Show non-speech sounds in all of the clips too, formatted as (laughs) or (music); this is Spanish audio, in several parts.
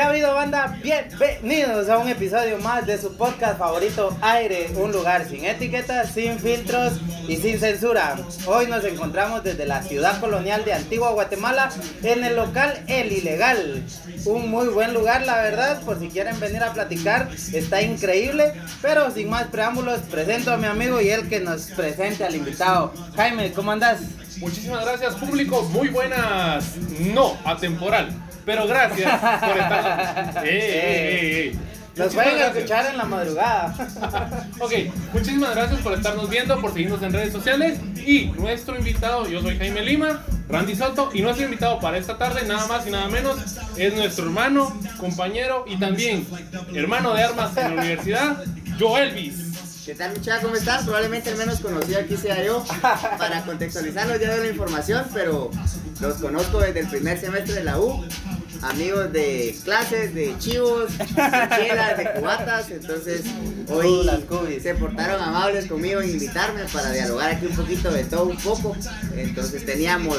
¿Qué ha habido banda? Bienvenidos a un episodio más de su podcast favorito Aire, un lugar sin etiquetas, sin filtros y sin censura. Hoy nos encontramos desde la ciudad colonial de Antigua Guatemala en el local El Ilegal. Un muy buen lugar, la verdad, por si quieren venir a platicar, está increíble. Pero sin más preámbulos, presento a mi amigo y él que nos presente al invitado. Jaime, ¿cómo andas? Muchísimas gracias, público. Muy buenas. No, atemporal. Pero gracias por estar. ¡Ey, ey, ey, Nos pueden escuchar en la madrugada. (laughs) ok, muchísimas gracias por estarnos viendo, por seguirnos en redes sociales. Y nuestro invitado, yo soy Jaime Lima, Randy Soto, y nuestro invitado para esta tarde, nada más y nada menos, es nuestro hermano, compañero y también hermano de armas en la universidad, Joelvis. ¿Qué tal muchachos? ¿Cómo están? Probablemente el menos conocido aquí sea yo. Para contextualizarlos ya doy la información, pero los conozco desde el primer semestre de la U amigos de clases, de chivos, de chelas, de cubatas. Entonces, hoy se portaron amables conmigo en invitarme para dialogar aquí un poquito de todo un poco. Entonces, teníamos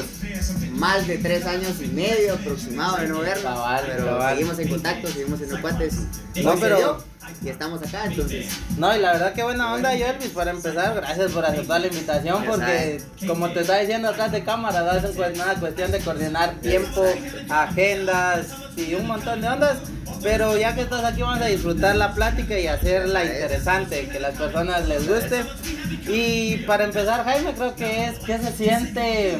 más de tres años y medio aproximado de no vernos. pero seguimos en contacto, seguimos en los cuates. No, pero y estamos acá, entonces. No, y la verdad que buena onda, Elvis, para empezar, gracias por aceptar la invitación, porque como te estaba diciendo atrás de cámara, es una cuestión de coordinar tiempo, agendas y un montón de ondas. Pero ya que estás aquí vamos a disfrutar la plática y hacerla interesante, que las personas les guste. Y para empezar, Jaime, creo que es que se siente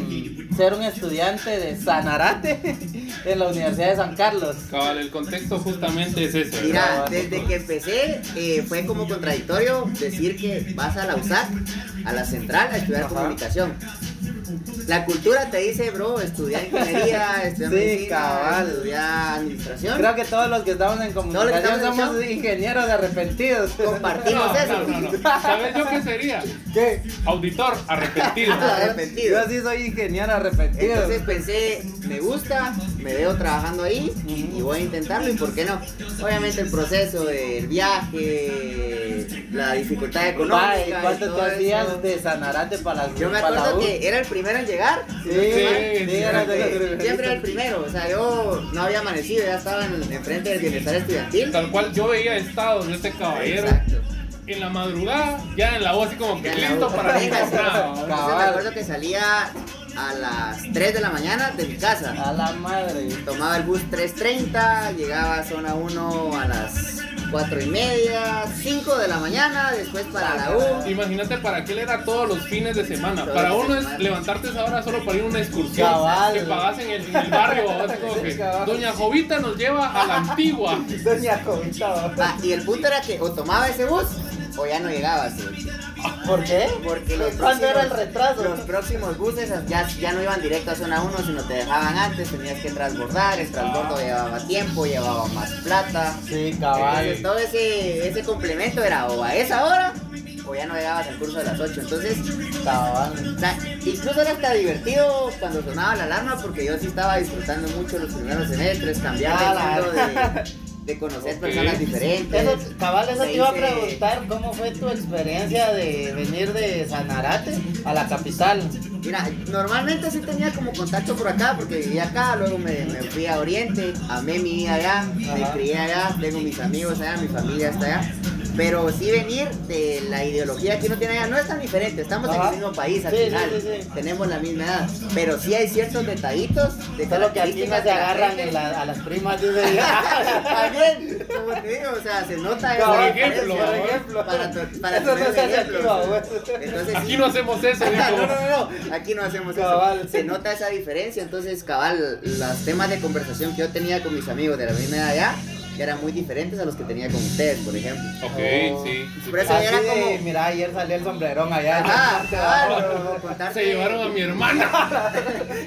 ser un estudiante de Sanarate (laughs) en la Universidad de San Carlos. Cabal, el contexto justamente es ese. Mira, desde que empecé eh, fue como contradictorio decir que vas a la USAC, a la central, a estudiar comunicación. La cultura te dice, bro, estudiar ingeniería, estudiar (laughs) sí, medicina, estudiar administración. Creo que todos los que estamos en comunicación somos ingenieros arrepentidos. Compartimos eso. No, no. (laughs) ¿Sabes yo qué sería? ¿Qué? Auditor arrepentido. arrepentido. Yo sí soy ingeniero arrepentido. Entonces pensé, me gusta, me veo trabajando ahí y voy a intentarlo y por qué no. Obviamente el proceso del viaje, la dificultad económica. ¿Cuánto te hacías de Sanarate para Yo me acuerdo que era el primero en llegar. Sí, sí, era siempre era el primero. O sea, yo no había amanecido, ya estaba en, frente del bienestar estudiantil. Tal cual yo veía estados de este caballero. En la madrugada, ya en la voz así como que listo para (laughs) ir me acuerdo que salía a las 3 de la mañana de mi casa. A la madre. Tomaba el bus 3.30, llegaba a zona 1 a las 4 y media, 5 de la mañana, después para la U. Imagínate para qué le era todos los fines de semana. para uno es levantarte esa hora solo para ir a una excursión que pagas en el, barrio. Doña Jovita nos lleva a la antigua. (laughs) Doña Jovita. Ah, y el punto era que o tomaba ese bus o ya no llegaba. ¿sí? ¿Por qué? Porque los ¿Cuándo era el retraso? Los próximos buses ya, ya no iban directo a zona 1, sino te dejaban antes, tenías que transbordar, el transbordo llevaba tiempo, llevaba más plata. Sí, cabal. Entonces todo ese, ese complemento era o a esa hora o ya no llegabas al curso de las 8. Entonces, cabal. O sea, incluso era hasta divertido cuando sonaba la alarma porque yo sí estaba disfrutando mucho los primeros semestres, cambiar el mundo de de conocer personas diferentes. Eso, cabal, eso te iba a preguntar, ¿cómo fue tu experiencia de venir de Sanarate a la capital? Mira, normalmente sí tenía como contacto por acá, porque vivía acá, luego me, me fui a Oriente, amé mi vida allá, me crié allá, tengo mis amigos allá, mi familia está allá. Pero sí venir de la ideología que uno tiene allá no es tan diferente, estamos en Ajá. el mismo país al Sí, final, sí, sí. tenemos la misma edad, pero sí hay ciertos detallitos de Solo que aquí no características se agarran en la- a las primas, dice. (laughs) (laughs) Como te digo, o sea, se nota Por ejemplo, por ejemplo. para, tu- para Eso no se hace aquí, no hacemos eso, (laughs) no, no, no, aquí no hacemos eso. Se nota esa diferencia, entonces, cabal, los temas de conversación que yo tenía con mis amigos de la misma edad allá eran muy diferentes a los que tenía con ustedes, por ejemplo. Ok, Oh. sí. sí. Por eso era de, como- mira, ayer salió el sombrerón allá. Ajá, cabal, o contarte, Se llevaron a mi hermana. (laughs)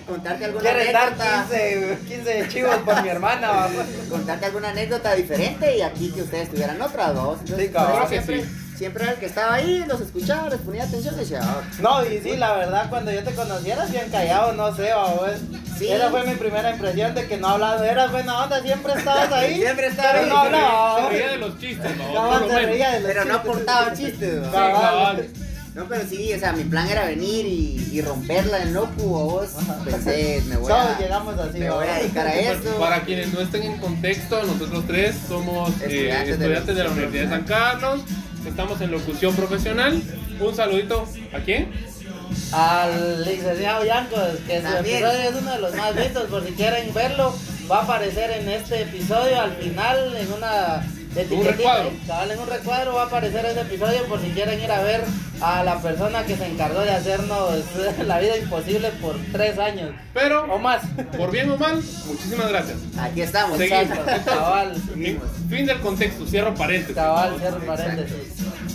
contarte alguna anécdota. 15, 15 chivos por mi hermana, (laughs) contarte alguna anécdota diferente y aquí que ustedes tuvieran otras dos. Entonces, Sí, Creo que siempre, sí. Siempre era el que estaba ahí, los escuchaba, les ponía atención y decía, ah, No, y sí, la verdad, cuando yo te conocí eras bien callado, no sé, güey. Sí. Esa fue mi primera impresión de que no hablabas, eras buena onda, siempre estabas ahí. (laughs) Siempre estaba pero ahí, no se reía- hablaba. Se reía de los chistes, ¿no? Cabal, Por lo se menos. reía de los pero no chistes. aportaba chistes. ¿no? Sí, cabal. No, pero sí, o sea, mi plan era venir y, y romperla en loco, vos. Pensé, me voy Todos a, llegamos así, me voy a dedicar a esto. Para quienes no estén en contexto, nosotros tres somos eh, Estudiantes estudiantes, de de, la la Universidad de San Carlos. Estamos en locución profesional. Un saludito. ¿A quién? Al licenciado Yancos, que su También. episodio es uno de los más vistos, por si quieren verlo, va a aparecer en este episodio al final en una etiquetita, recuadro. cabal, en un recuadro va a aparecer ese episodio por si quieren ir a ver a la persona que se encargó de hacernos (laughs) la vida imposible por tres años o Pero, más. por bien o mal, muchísimas gracias. Aquí estamos. Seguimos. Exacto, cabal. Fin, fin del contexto, cierro paréntesis. Cabal, cierro paréntesis.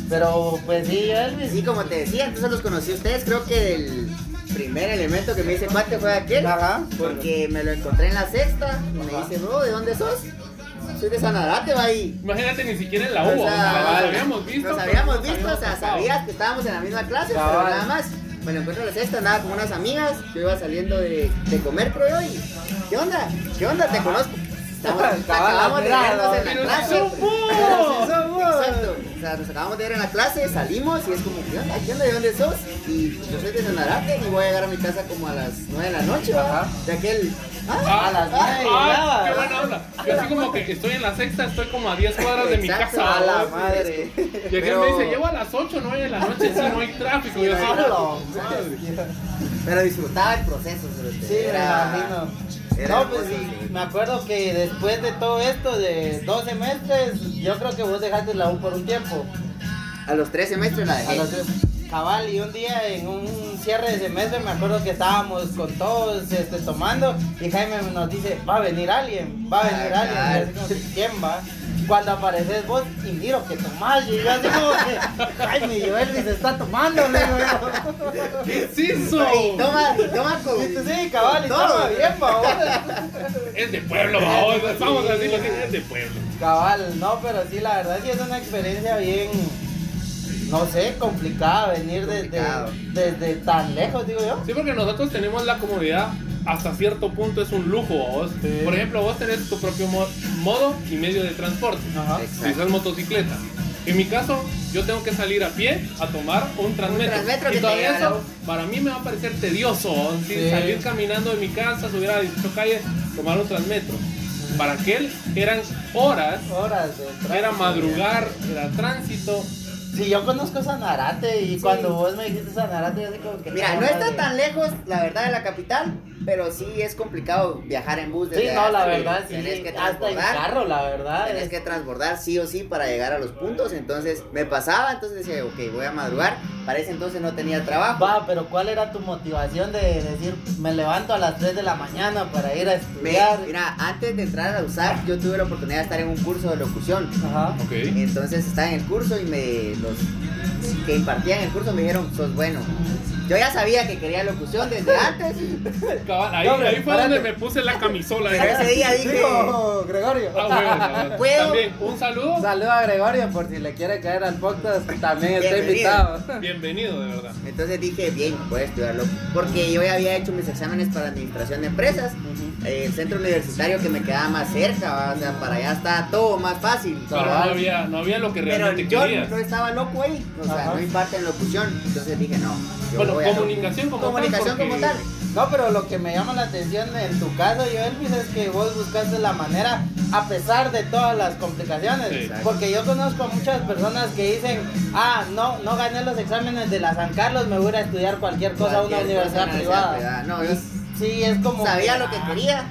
Pero pues sí, Elvis. Sí, como te decía, entonces los conocí a ustedes. Creo que el primer elemento que me dice cuate fue aquel. Ajá. Porque me lo encontré en la sexta. Y me dice, bro, ¿de dónde sos? Soy de Sanarate, va ahí. Imagínate ni siquiera en la O U, sea, nos habíamos visto. Nos habíamos no visto, o sea, sabías que estábamos en la misma clase, pero nada más. Me lo encuentro en la sexta, andaba con unas amigas. Yo iba saliendo de, de comer, creo yo. Y, ¿qué onda? ¿Qué onda? Te conozco. Estamos, acabamos de vernos en la clase. Exacto. O sea, nos acabamos de ver en la clase, salimos y es como, ¿qué onda? ¿Qué onda? ¿De dónde sos? Y yo soy de Sanarate y voy a llegar a mi casa como a las 9 de la noche. Ajá. De aquel. Ah, A las ah, nueve ah, llegaba. qué buena onda. Yo así como que estoy en la sexta, estoy como a 10 cuadras de mi casa. A la madre. Y aquel me dice, llevo a las 8, 9 de la noche, si no hay tráfico. Yo así, A la madre. Pero disfrutaba el proceso, sobre Sí, imagino. Era No, pues sí. me acuerdo que después de todo esto, de dos semestres, yo creo que vos dejaste la U por un tiempo. A los tres semestres la A dejé. los tres. Cabal, y un día en un cierre de semestre me acuerdo que estábamos con todos este, tomando y Jaime nos dice, va a venir alguien, va a venir Ah, alguien. claro. Y ¿quién va? Cuando apareces vos y miro que tomás y yo así como que, Jaime, y Elvis está tomando, le digo. ¿Qué es eso? Y toma, y toma con. Sí, cabal, y toma bien, pa' vos. Es de pueblo, vamos, vamos a decirlo así, es de pueblo. Cabal, no, pero sí, la verdad sí es una experiencia bien, no sé, complicada venir desde, desde tan lejos, digo yo. Sí, porque nosotros tenemos la comodidad, hasta cierto punto es un lujo. Vos. Sí. Por ejemplo, vos tenés tu propio mo- modo y medio de transporte. Ajá. Si usas motocicleta. En mi caso, yo tengo que salir a pie a tomar un transmetro. transmetro que y te todavía eso, para mí me va a parecer tedioso. Sí, Sí. Salir caminando de mi casa, subir a 18 calles, tomar un transmetro. Para aquel eran horas, Horas de tráfico. era madrugar, era tránsito. Sí, yo conozco Sanarate y cuando vos me dijiste Sanarate, yo así como que... Mira, no madre. está tan lejos, la verdad, de la capital, pero sí es complicado viajar en bus. Sí, desde no, la verdad, sí. Tenés que Hasta en transbordar. carro, la verdad. Tenés es- que transbordar sí o sí para llegar a los puntos. Entonces me pasaba, entonces decía, ok, voy a madrugar. Para ese entonces no tenía trabajo. Va, pero ¿cuál era tu motivación de decir, me levanto a las 3 de la mañana para ir a Me- estudiar? mira, antes de entrar a la USAC, yo tuve la oportunidad de estar en un curso de locución. Ajá. Ok. Entonces estaba en el curso y me los que impartían el curso me dijeron, sos bueno. Yo ya sabía que quería locución desde antes, (laughs) Cabal, ahí, No, hombre, ahí fue donde me puse la camisola. pero ese día dije, Digo, Gregorio. Ah, bueno. ¿Puedo? (laughs) También, un saludo. Saludo a Gregorio por si le quiere caer al podcast, también está invitado. Bienvenido, de verdad. entonces dije, bien, voy a estudiarlo. Porque yo ya había hecho mis exámenes para administración de empresas. eh, el centro universitario que me quedaba más cerca, o sea, para allá está todo más fácil. Pero no había, no había lo que Pero realmente yo querías. no estaba loco ahí, o sea, Ajá. no imparten locución. Entonces dije, no, yo Bueno, voy a- Comunicación como tal, Comunicación como porque- tal. No, pero lo que me llama la atención en tu caso, yo Elvis, es que vos buscaste la manera, a pesar de todas las complicaciones. Sí. Porque yo conozco a muchas personas que dicen, ah, no, no gané los exámenes de la San Carlos, me voy a ir a estudiar cualquier cosa a una universidad privada. No, yo Sí, es como. sabía que, lo que ah, quería,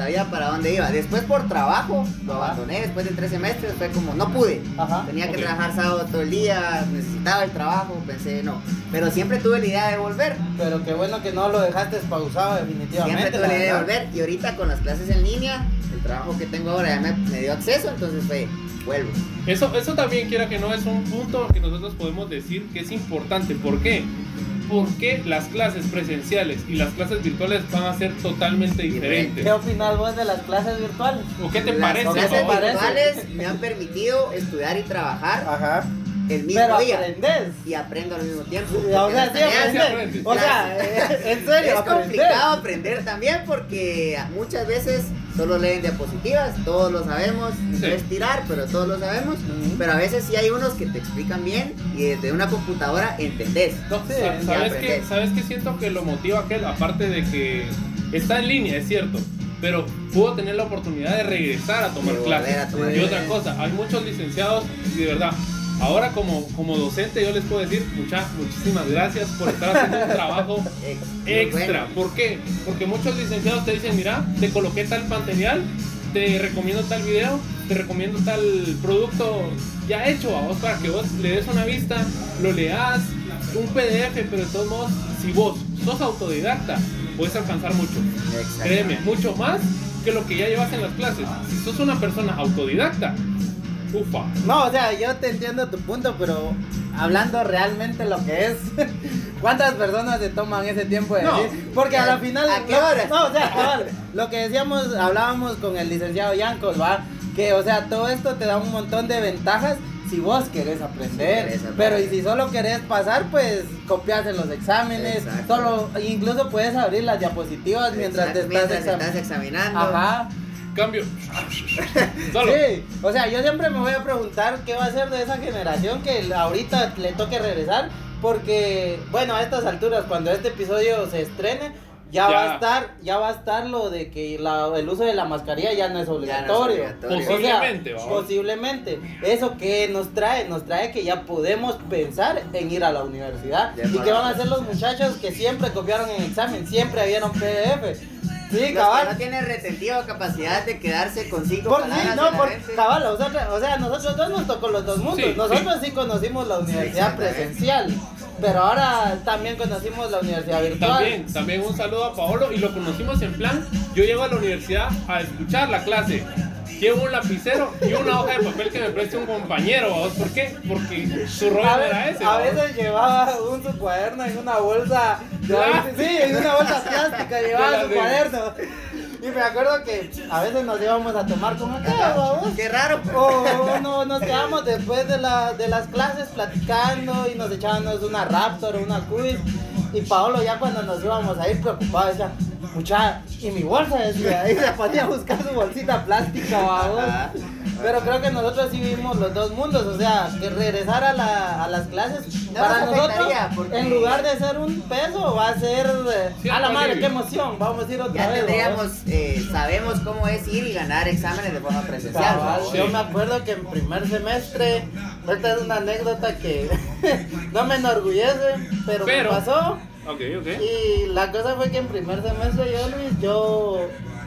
sabía para dónde iba. Después por trabajo lo Ajá. abandoné, después de tres semestres fue como, no pude. Ajá. Tenía que trabajar sábado todo el día, necesitaba el trabajo, pensé no. Pero siempre tuve la idea de volver. Pero qué bueno que no lo dejaste pausado definitivamente. Siempre tuve la idea de volver. Y ahorita con las clases en línea, el trabajo que tengo ahora ya me, me dio acceso, entonces fue, vuelvo. Eso, eso también, quiera que no, es un punto que nosotros podemos decir que es importante. ¿Por qué? Porque las clases presenciales y las clases virtuales van a ser totalmente diferentes. ¿Qué opinas vos de las clases virtuales? ¿O qué te las parece? clases ¿Te Pablo? parece? virtuales me han permitido estudiar y trabajar Ajá. el mismo Pero día. aprendes. Y aprendo al mismo tiempo. O sea, las sí tareas- aprendes. aprendes. O sea, (laughs) en serio, Es complicado aprender también porque muchas veces solo leen diapositivas, todos lo sabemos, no es tirar, pero todos lo sabemos. Pero a veces sí hay unos que te explican bien y desde una computadora entendés. No, Sí, ¿sabes, qué? ¿Sabes qué siento que lo motiva aquel? Aparte de que está en línea, es cierto. Pero pudo tener la oportunidad de regresar a tomar clases. y otra cosa, hay muchos licenciados y de verdad, ahora como, como docente yo les puedo decir mucha, muchísimas gracias por estar haciendo un trabajo (laughs) extra. ¿Por qué? Porque muchos licenciados te dicen, mira, te coloqué tal material, te recomiendo tal video, te recomiendo tal producto ya hecho a vos para que vos le des una vista, lo leas, un PDF, pero de todos modos, si vos sos autodidacta, puedes alcanzar mucho. Créeme, mucho más que lo que ya llevas en las clases. Si sos una persona autodidacta, ufa. No, o sea, yo te entiendo tu punto, pero hablando realmente lo que es, (laughs) ¿cuántas personas se toman ese tiempo de No. decir? Porque a la final, ¿A qué no, hora? no, o sea, cabal, lo que decíamos, hablábamos con el licenciado Yancos, va, que, o sea, todo esto te da un montón de ventajas si vos querés aprender, querés aprender. pero y si solo querés pasar, pues copias en los exámenes, Exacto. solo, incluso puedes abrir las diapositivas mientras te estás, mientras exam- estás examinando. Ajá. Cambio. (laughs) Solo. Sí, o sea, yo siempre me voy a preguntar qué va a ser de esa generación que ahorita le toque regresar, porque, bueno, a estas alturas, cuando este episodio se estrene, ya, Ya. va a estar, ya va a estar lo de que la- el uso de la mascarilla ya no es obligatorio. obligatorio. O sea, Posiblemente, posiblemente. Eso que nos trae, nos trae que ya podemos pensar en ir a la universidad. De ¿Y qué van a hacer los muchachos que siempre copiaron en examen, siempre vieron PDF? Sí, Los que cabal. no tienen retentiva capacidad de quedarse con cinco Por sí, palabras no, en la por cabal, o sea, o sea, nosotros dos nos tocó los dos mundos. Sí, nosotros sí. conocimos la universidad presencial, pero ahora también conocimos la universidad virtual. También, también un saludo a Paolo y lo conocimos en plan, yo llego a la universidad a escuchar la clase, llevo un lapicero y una hoja de papel que me preste un compañero, ¿vos? ¿por qué? Porque su rollo A, era ese. a ¿vos? veces llevaba un su cuaderno en una bolsa, de- sí, en una bolsa plástica llevaba su cuaderno. Y me acuerdo que a veces nos íbamos a tomar con acá, vamos. Qué raro. O no, nos quedamos después de, la, de las clases platicando y nos echábamos una Raptor o una quiz. Y Paolo ya cuando nos íbamos a ir preocupado decía, mucha, y mi bolsa decía, y se ponía a buscar su bolsita plástica, vamos. Pero creo que nosotros sí vimos los dos mundos, o sea, que regresar a, la, a las clases No para nos nosotros, porque- en lugar de ser un peso, va a ser, eh, Sí, a la madre, qué emoción, vamos a ir otra Ya vez. tendríamos, eh, sabemos cómo es ir y ganar exámenes de forma presencial. Yo me acuerdo que en primer semestre, esta es una anécdota que (laughs) no me enorgullece, pero, Pero- me pasó. Ok, ok. Y la cosa fue que en primer semestre yo, Luis, yo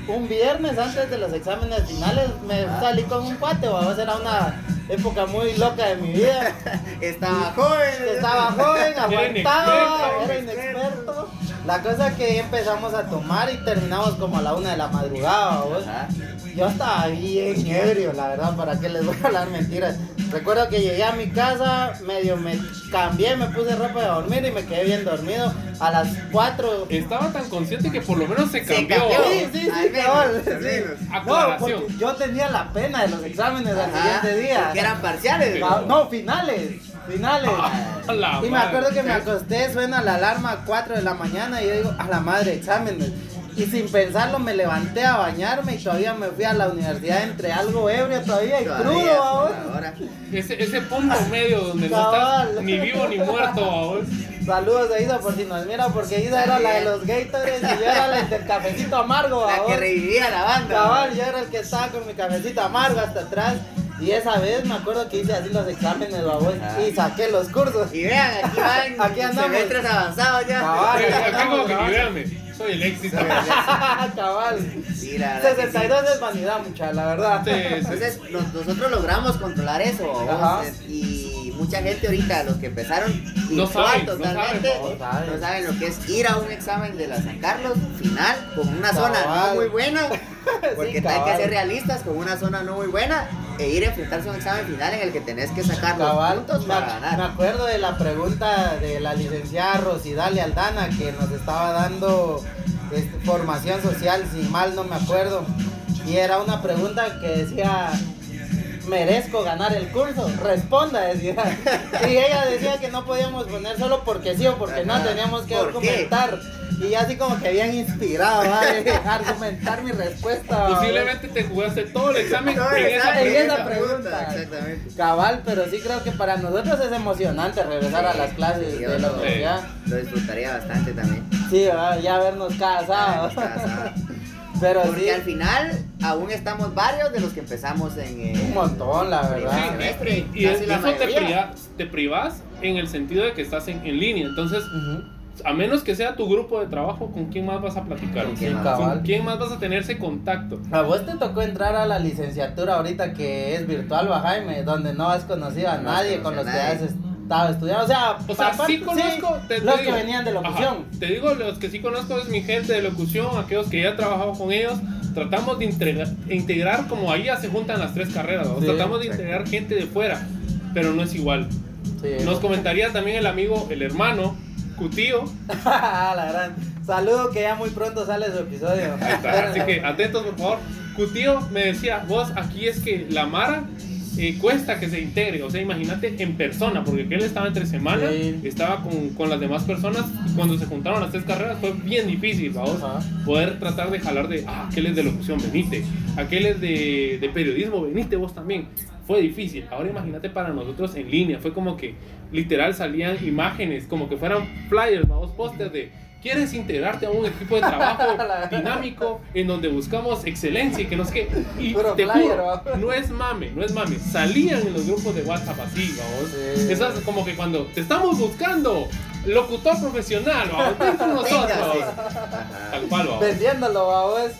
un viernes antes de los exámenes finales me salí con un cuate, vamos, era una época muy loca de mi vida. (laughs) Estaba joven. Estaba joven, aguantaba, era inexperto. La cosa es que empezamos a tomar y terminamos como a la una de la madrugada. Ajá. Yo estaba bien ebrio, la verdad, ¿para qué les voy a hablar mentiras? Recuerdo que llegué a mi casa, medio me cambié, me puse ropa de dormir y me quedé bien dormido a las 4. Estaba tan consciente que por lo menos se Se cambió. cambió. Sí, sí, Al sí, menos, al menos. No, porque yo tenía la pena de los exámenes al Ajá, siguiente día. porque eran parciales. Ah, No, finales, finales. A la Y me acuerdo que me acosté, suena la alarma a 4 de la mañana y yo digo, a la madre, exámenes. Y sin pensarlo me levanté a bañarme y todavía me fui a la universidad entre algo ebrio todavía y Todavía, crudo ahora. ahora. Ese, ese punto medio donde no estás ni vivo ni muerto, ¿vos? Saludos a Isa por si nos mira, porque Isa era la de los Gatorades y yo era el del cafecito amargo. La que revivía la banda. Cabal, yo era el que estaba con mi cafecito amargo hasta atrás. Y esa vez me acuerdo que hice así los exámenes, babos, Ah. y saqué los cursos. Y vean, aquí van (laughs) Aquí andamos. semestres avanzados ya. Cabal. Acá como que soy el éxito. (laughs) Cabal. Sí, la verdad que sí. 62 es vanidad, mucha, la verdad. Sí, sí. Entonces nos- nosotros logramos controlar eso y mucha gente ahorita, los que empezaron No saben, totalmente, no saben. no saben lo que es ir a un examen de la San Carlos final con una zona no muy buena, (laughs) porque Sí, hay que ser realistas con una zona no muy buena e ir a enfrentarse a un examen final en el que tenés que sacar los Cabal, puntos para ac- me ganar. acuerdo de la pregunta de la licenciada Rosidalia Aldana que nos estaba dando este, formación social, si mal no me acuerdo. Y era una pregunta que decía, ¿merezco ganar el curso? Responda, decía. (laughs) Y ella decía que no podíamos poner solo porque sí o porque no, teníamos que ¿Por qué? Y ya así como que habían inspirado ¿vale? a argumentar mi respuesta. ¿vale? Posiblemente te jugaste todo el examen Todo en esa en esa pregunta. pregunta. Exactamente. Cabal, pero sí creo que para nosotros es emocionante regresar a las clases Sí, de la lo- disfrutaría bastante también. Sí, ¿verdad? ya vernos cada sábado. Cada sábado. (laughs) Pero sí, Porque al final aún estamos varios de los que empezamos en eh, un montón, la verdad. Sí, semestre, y, y la eso te, priva- te privas en el sentido de que estás en, en línea. Entonces, Ujú. A menos que sea tu grupo de trabajo, ¿con quién más vas a platicar? ¿Con Sí, quién. ¿Con quién más vas a tener ese contacto? A vos te tocó entrar a la licenciatura ahorita que es virtual, ¿va, Jaime? Donde no has conocido a No nadie con los que a has nadie. estado estudiando. O sea, O sea, aparte, sí conozco, te- te los digo. que venían de locución. Ajá, te digo, los que sí conozco es mi gente de locución, aquellos que ya he trabajado con ellos. Tratamos de integrar, integrar como ahí ya se juntan las tres carreras. ¿no? Sí, tratamos de integrar gente de fuera, pero no es igual. Sí. Nos comentaría también el amigo, el hermano, Cutío. (laughs) la gran. Saludo que ya muy pronto sale su episodio. (laughs) Así que atentos, por favor. Cutío me decía, vos aquí es que la Mara eh, cuesta que se integre. O sea, imagínate en persona, porque él estaba entre semana, Sí. estaba con, con las demás personas. Y cuando se juntaron las tres carreras fue bien difícil, vamos. Poder tratar de jalar de, ah, aquel es de locución, venite. Aquel es de, de periodismo, venite vos también. Fue difícil. Ahora imagínate para nosotros en línea. Fue como que literal salían imágenes, como que fueran flyers, vamos, pósters de. ¿Quieres integrarte a un equipo de trabajo (laughs) dinámico en donde buscamos excelencia y que no sé qué? Y Puro te flyer, juro, no es mame, no es mame. Salían en los grupos de WhatsApp así, vamos. Sí. Eso es como que cuando te estamos buscando locutor profesional, vamos, (laughs) ven con nosotros. Tal cual, vamos. Vendiéndolo, vos.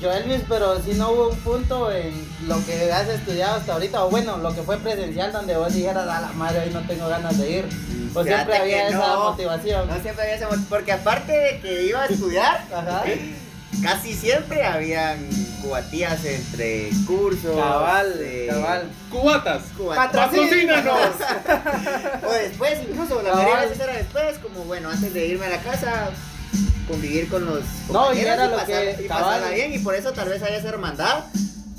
Yo, Elvis, pero si no hubo un punto en lo que has estudiado hasta ahorita, o bueno, lo que fue presencial, donde vos dijeras, a la madre, hoy no tengo ganas de ir. O Fíjate siempre había esa no. motivación. No siempre había esa motivación, porque aparte de que iba a estudiar, (laughs) Ajá. casi siempre habían cubatías entre cursos. Cabal, eh, cabal. Cubatas. cubatas. ¡Patrocínanos! (laughs) O después, incluso, la Cabal. mayoría de veces era después, como bueno, antes de irme a la casa, convivir con los No, y era lo pasar- que- y pasarla bien, y por eso tal vez haya esa hermandad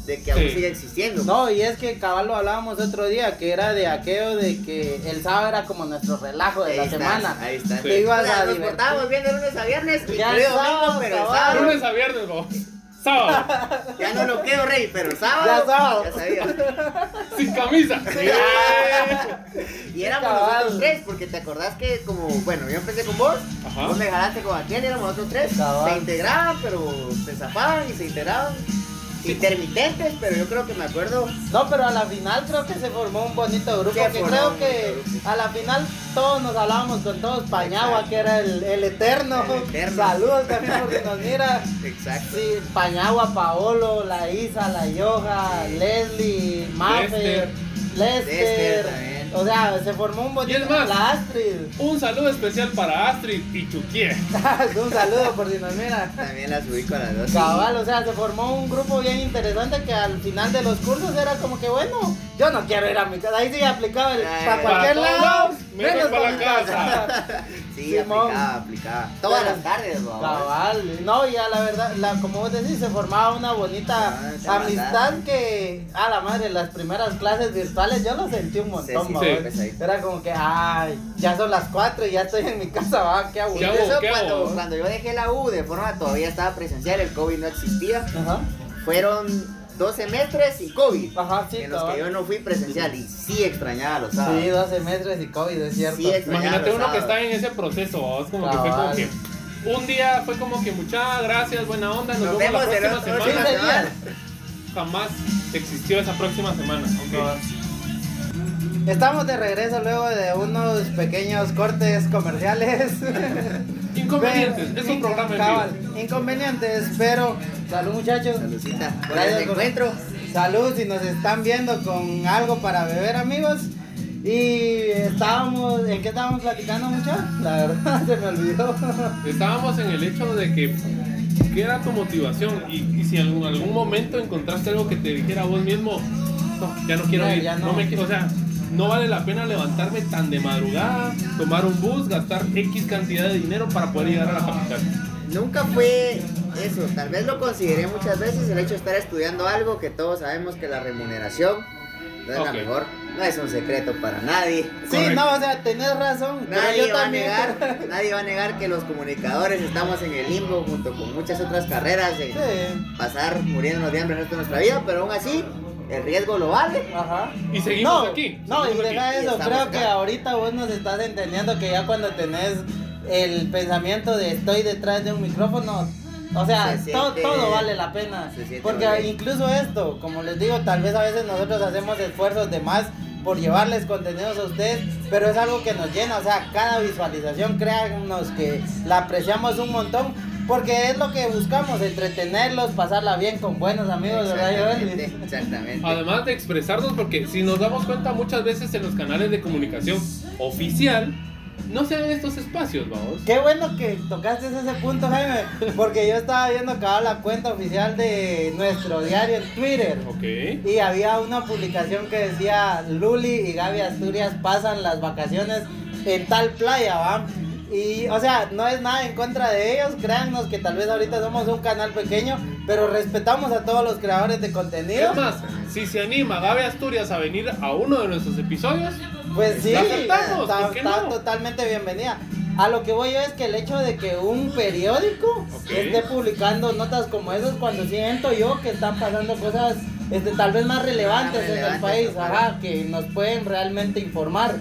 de que aún Sí. sigue existiendo. No, y es que cabal lo hablábamos otro día, que era de aquello de que el sábado era como nuestro relajo de Ahí la está, semana. Ahí está. Te ibas O sea, a nos portábamos bien de lunes a viernes, y Ya el domingo, pero el sábado. Lunes a viernes, vamos. Sábado, (laughs) Ya no lo quedo, rey, pero sábado. Ya sábado. Ya sabía. (laughs) sin camisa. Y éramos Cabal. nosotros tres, porque te acordás que como, bueno, yo empecé con vos, Ajá. vos me jalaste con aquel, éramos nosotros tres. Cabal. Se integraban, pero se zafaban y se integraban. Intermitentes, pero yo creo que me acuerdo. No, pero a la final creo que se formó un bonito grupo. Que creo que a la final todos nos hablábamos con todos. Pañagua, Exacto. que era el, el eterno. El eterno. Saludos también porque nos mira. Exacto. Sí, Pañagua, Paolo, la Isa, la Yoga, Sí. Leslie, Maffer, Lester. Lester también. O sea, se formó un bonito. Y es más. La Astrid. Un saludo especial para Astrid y Chuquier. (laughs) un saludo por si nos mira. También las ubico a las dos. Cabal, o sea, se formó un grupo bien interesante que al final de los cursos era como que, bueno, yo no quiero ir a mi casa. Ahí sí aplicaba el Ay, para cualquier lado, menos menos para para la casa. (laughs) Sí, Simón. aplicaba, aplicaba. Todas Pero- las tardes, ¿no? Cabal, no, ya la verdad, la, como vos decís, se formaba una bonita Ah, amistad que, a la madre, las primeras clases virtuales yo lo sentí un montón, Sí. Era como que, ay, ya son las 4 y ya estoy en mi casa, va, qué aburrido. hago? cuando, cuando yo dejé la U de forma todavía estaba presencial, el COVID no existía. Ajá. Fueron dos semestres y COVID. Ajá, sí, en los que yo no fui presencial y sí extrañaba los sábados. Sí, dos semestres y COVID, es cierto. Sí, Imagínate uno que está en ese proceso, vos, como que fue como que un día fue como que muchas gracias, buena onda, nos, Nos vemos la vemos próxima la semana. próxima semana. días. Jamás existió esa próxima semana. ok. Estamos de regreso luego de unos pequeños cortes comerciales. (laughs) Inconvenientes, Pero- es un programa en cabal, vivo. Inconvenientes, pero salud muchachos. Saludcita. Por Gracias el encuentro. Salud si nos están viendo con algo para beber amigos. Y estábamos, ¿en qué estábamos platicando mucho? La verdad (laughs) se me olvidó. Estábamos en el hecho de que, ¿qué era tu motivación? Y, y si en algún, algún momento encontraste algo que te dijera a vos mismo, no, ya no quiero No, ir, ya no. no. me qui- o sea, no vale la pena levantarme tan de madrugada, tomar un bus, gastar X cantidad de dinero para poder llegar a la capital. Nunca fue eso, tal vez lo consideré muchas veces el hecho de estar estudiando algo que todos sabemos que la remuneración no es la mejor, no es un secreto para nadie. Sí, Correcto. no, o sea, tenés razón. Nadie yo va, a negar, (laughs) nadie va a negar que los comunicadores estamos en el limbo junto con muchas otras carreras en Sí. pasar muriéndonos de hambre el resto de nuestra vida, pero aún así el riesgo lo vale. Ajá. Y seguimos no, aquí. No, y seguimos deja eso, creo que ahorita vos nos estás entendiendo que ya cuando tenés el pensamiento de estoy detrás de un micrófono, o sea, Se todo, siente- todo vale la pena. Porque bien. incluso esto, como les digo, tal vez a veces nosotros hacemos esfuerzos de más por llevarles contenidos a ustedes, pero es algo que nos llena, o sea, cada visualización, créanos que la apreciamos un montón. Porque es lo que buscamos, entretenerlos, pasarla bien con buenos amigos, ¿verdad, Exactamente, Joel? exactamente. Además de expresarnos, porque si nos damos cuenta muchas veces en los canales de comunicación oficial, no se dan estos espacios, vamos. Qué bueno que tocaste ese punto, Jaime, porque yo estaba viendo acá la cuenta oficial de nuestro diario en Twitter. Ok. Y había una publicación que decía Luli y Gaby Asturias pasan las vacaciones en tal playa, ¿va? Y, o sea, no es nada en contra de ellos, créannos que tal vez ahorita somos un canal pequeño, pero respetamos a todos los creadores de contenido. Es más, si se anima Gaby Asturias a venir a uno de nuestros episodios, Pues sí, aceptamos, está, totalmente bienvenida. A lo que voy yo es que el hecho de que un periódico esté publicando notas como esas cuando siento yo que están pasando cosas este, tal vez más relevantes en el país, ajá, que nos pueden realmente informar.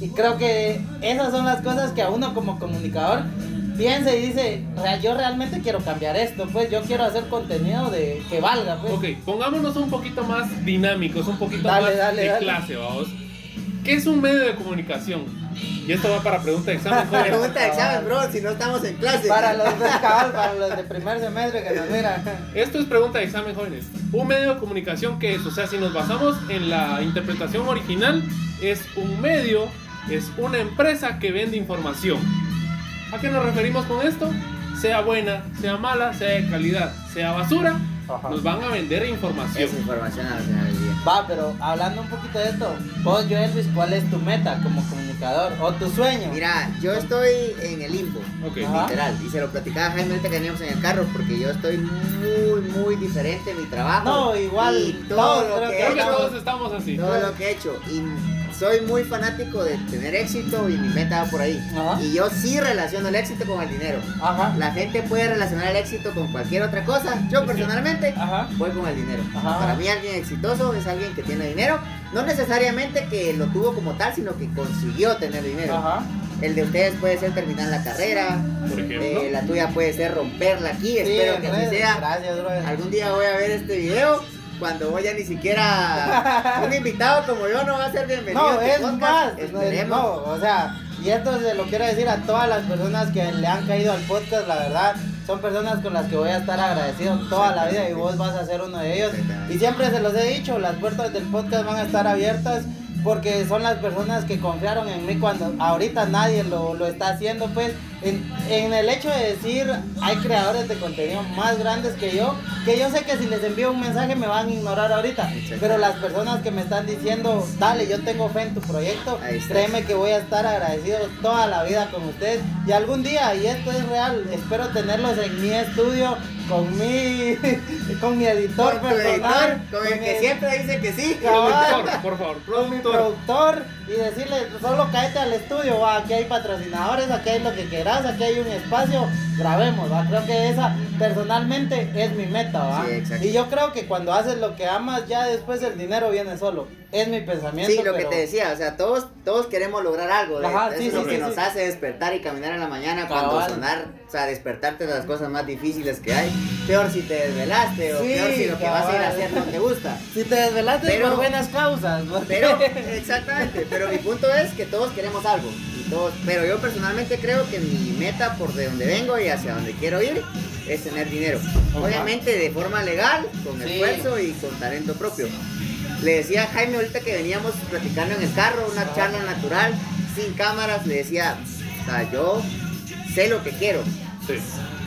Y creo que esas son las cosas que a uno como comunicador piensa y dice, "Real- yo realmente quiero cambiar esto, pues yo quiero hacer contenido de que valga, pues. ok, pongámonos un poquito más dinámicos, un poquito Dale, más dale, de dale. clase, vamos. ¿Qué es un medio de comunicación? Y esto va para pregunta de examen, (laughs) joven. Pregunta de examen, bro, si no estamos en clase. Para los de cabal, para los de primer semestre que nos miran. Esto es pregunta de examen, jóvenes. Un medio de comunicación que es, o sea, si nos basamos en la interpretación original, es un medio, es una empresa que vende información. ¿A qué nos referimos con esto? Sea buena, sea mala, sea de calidad, sea basura, Ajá. nos van a vender información. Esa información al final del día. Va, pero hablando un poquito de esto, vos, yo Elvis, ¿cuál es tu meta como comunicador o tu sueño? Mira, yo estoy en el limbo. Ok. Ajá. Literal, y se lo platicaba a Jaime ahorita que veníamos en el carro, porque yo estoy muy, muy diferente en mi trabajo. No, igual, Y todo lo que he Creo que hecho, todos estamos así. todo lo que he hecho. Y soy muy fanático de tener éxito y mi meta va por ahí. Ajá. Y yo sí relaciono el éxito con el dinero. Ajá, La gente puede relacionar el éxito con cualquier otra cosa. Yo personalmente ajá, voy con el dinero. Ajá. Para mí alguien exitoso es alguien que tiene dinero. No necesariamente que lo tuvo como tal, sino que consiguió tener dinero. ajá. El de ustedes puede ser terminar la carrera. Por ejemplo. eh, la tuya puede ser romperla aquí. Sí, Espero que así gracias, sea. Gracias, bro. Algún día voy a ver este video. Cuando voy ya ni siquiera un invitado como yo no va a ser bienvenido. No, es podcast. más, Esperemos. no, o sea, y esto se lo quiero decir a todas las personas que le han caído al podcast, la verdad, son personas con las que voy a estar agradecido toda la vida y vos vas a ser uno de ellos. Y siempre se los he dicho, las puertas del podcast van a estar abiertas porque son las personas que confiaron en mí cuando ahorita nadie lo, lo está haciendo, pues en, en el hecho de decir hay creadores de contenido más grandes que yo, que yo sé que si les envío un mensaje me van a ignorar ahorita, pero las personas que me están diciendo, dale, yo tengo fe en tu proyecto, créeme que voy a estar agradecido toda la vida con ustedes y algún día, y esto es real, espero tenerlos en mi estudio con mi (laughs) con mi editor Con tu editor, personal, con el que siempre dice que sí. Cabal. Productor, por favor, con mi productor. productor y decirle, solo caete al estudio, va, aquí hay patrocinadores, aquí hay lo que quieras, aquí hay un espacio, grabemos, va. Creo que esa personalmente es mi meta, va. Sí, y yo creo que cuando haces lo que amas, ya después el dinero viene solo. Es mi pensamiento. Sí, lo que te decía, o sea, todos, todos queremos lograr algo. de- Ajá, eso sí, es lo sí, que nos hace despertar y caminar en la mañana cuando sonar, o sea, despertarte de las cosas más difíciles que hay. Peor si te desvelaste o peor si lo que vas a ir a hacer no te gusta. Si te desvelaste Pero- por buenas causas, porque- Pero, (laughs) exactamente, pero mi punto es que todos queremos algo. Y todos, pero yo personalmente creo que mi meta por de donde vengo y hacia donde quiero ir es tener dinero. Ajá. Obviamente de forma legal, con esfuerzo y con talento propio. Le decía a Jaime ahorita que veníamos platicando en el carro, una charla natural, sin cámaras, le decía, o sea, yo sé lo que quiero. Sí,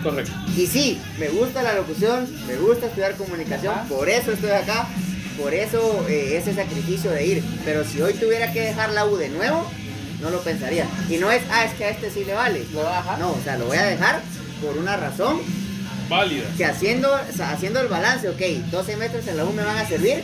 correcto. Y sí, me gusta la locución, me gusta estudiar comunicación, Ajá. por eso estoy acá, por eso eh, ese sacrificio de ir. Pero si hoy tuviera que dejar la U de nuevo, no lo pensaría. Y no es, ah, es que a este sí le vale. Lo. No, o sea, lo voy a dejar por una razón Válida. que haciendo, o sea, haciendo el balance, ok, 12 meses en la U me van a servir,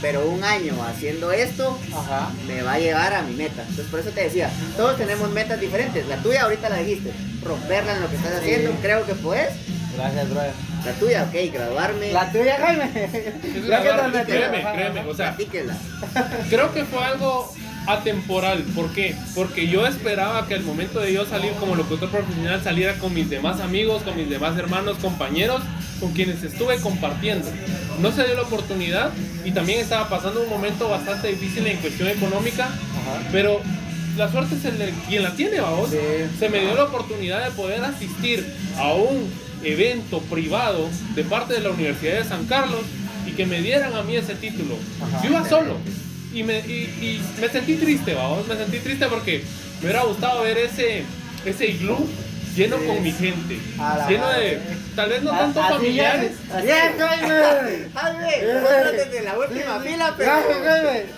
pero un año haciendo esto Ajá. me va a llevar a mi meta. Entonces por eso te decía, todos tenemos metas diferentes. La tuya ahorita la dijiste, romperla en lo que estás haciendo, creo que puedes. Gracias, brother. La tuya, ok, graduarme. La tuya, Jaime. Es que créeme, créeme. O sea, Platíquela. creo que fue algo atemporal. ¿Por qué? Porque yo esperaba que al momento de yo salir como locutor profesional saliera con mis demás amigos, con mis demás hermanos, compañeros, con quienes estuve compartiendo. No se dio la oportunidad y también estaba pasando un momento bastante difícil en cuestión económica, Ajá. pero la suerte es el de quien la tiene, vamos. Sí. Se me dio la oportunidad de poder asistir a un evento privado de parte de la Universidad de San Carlos y que me dieran a mí ese título. Ajá. Yo iba solo y me, y, y me sentí triste, vamos, me sentí triste porque me hubiera gustado ver ese, ese iglú lleno Sí. con mi gente, lleno de, tal vez no A- tanto familiares, es, Jaime. Jaime, desde la última fila, pero,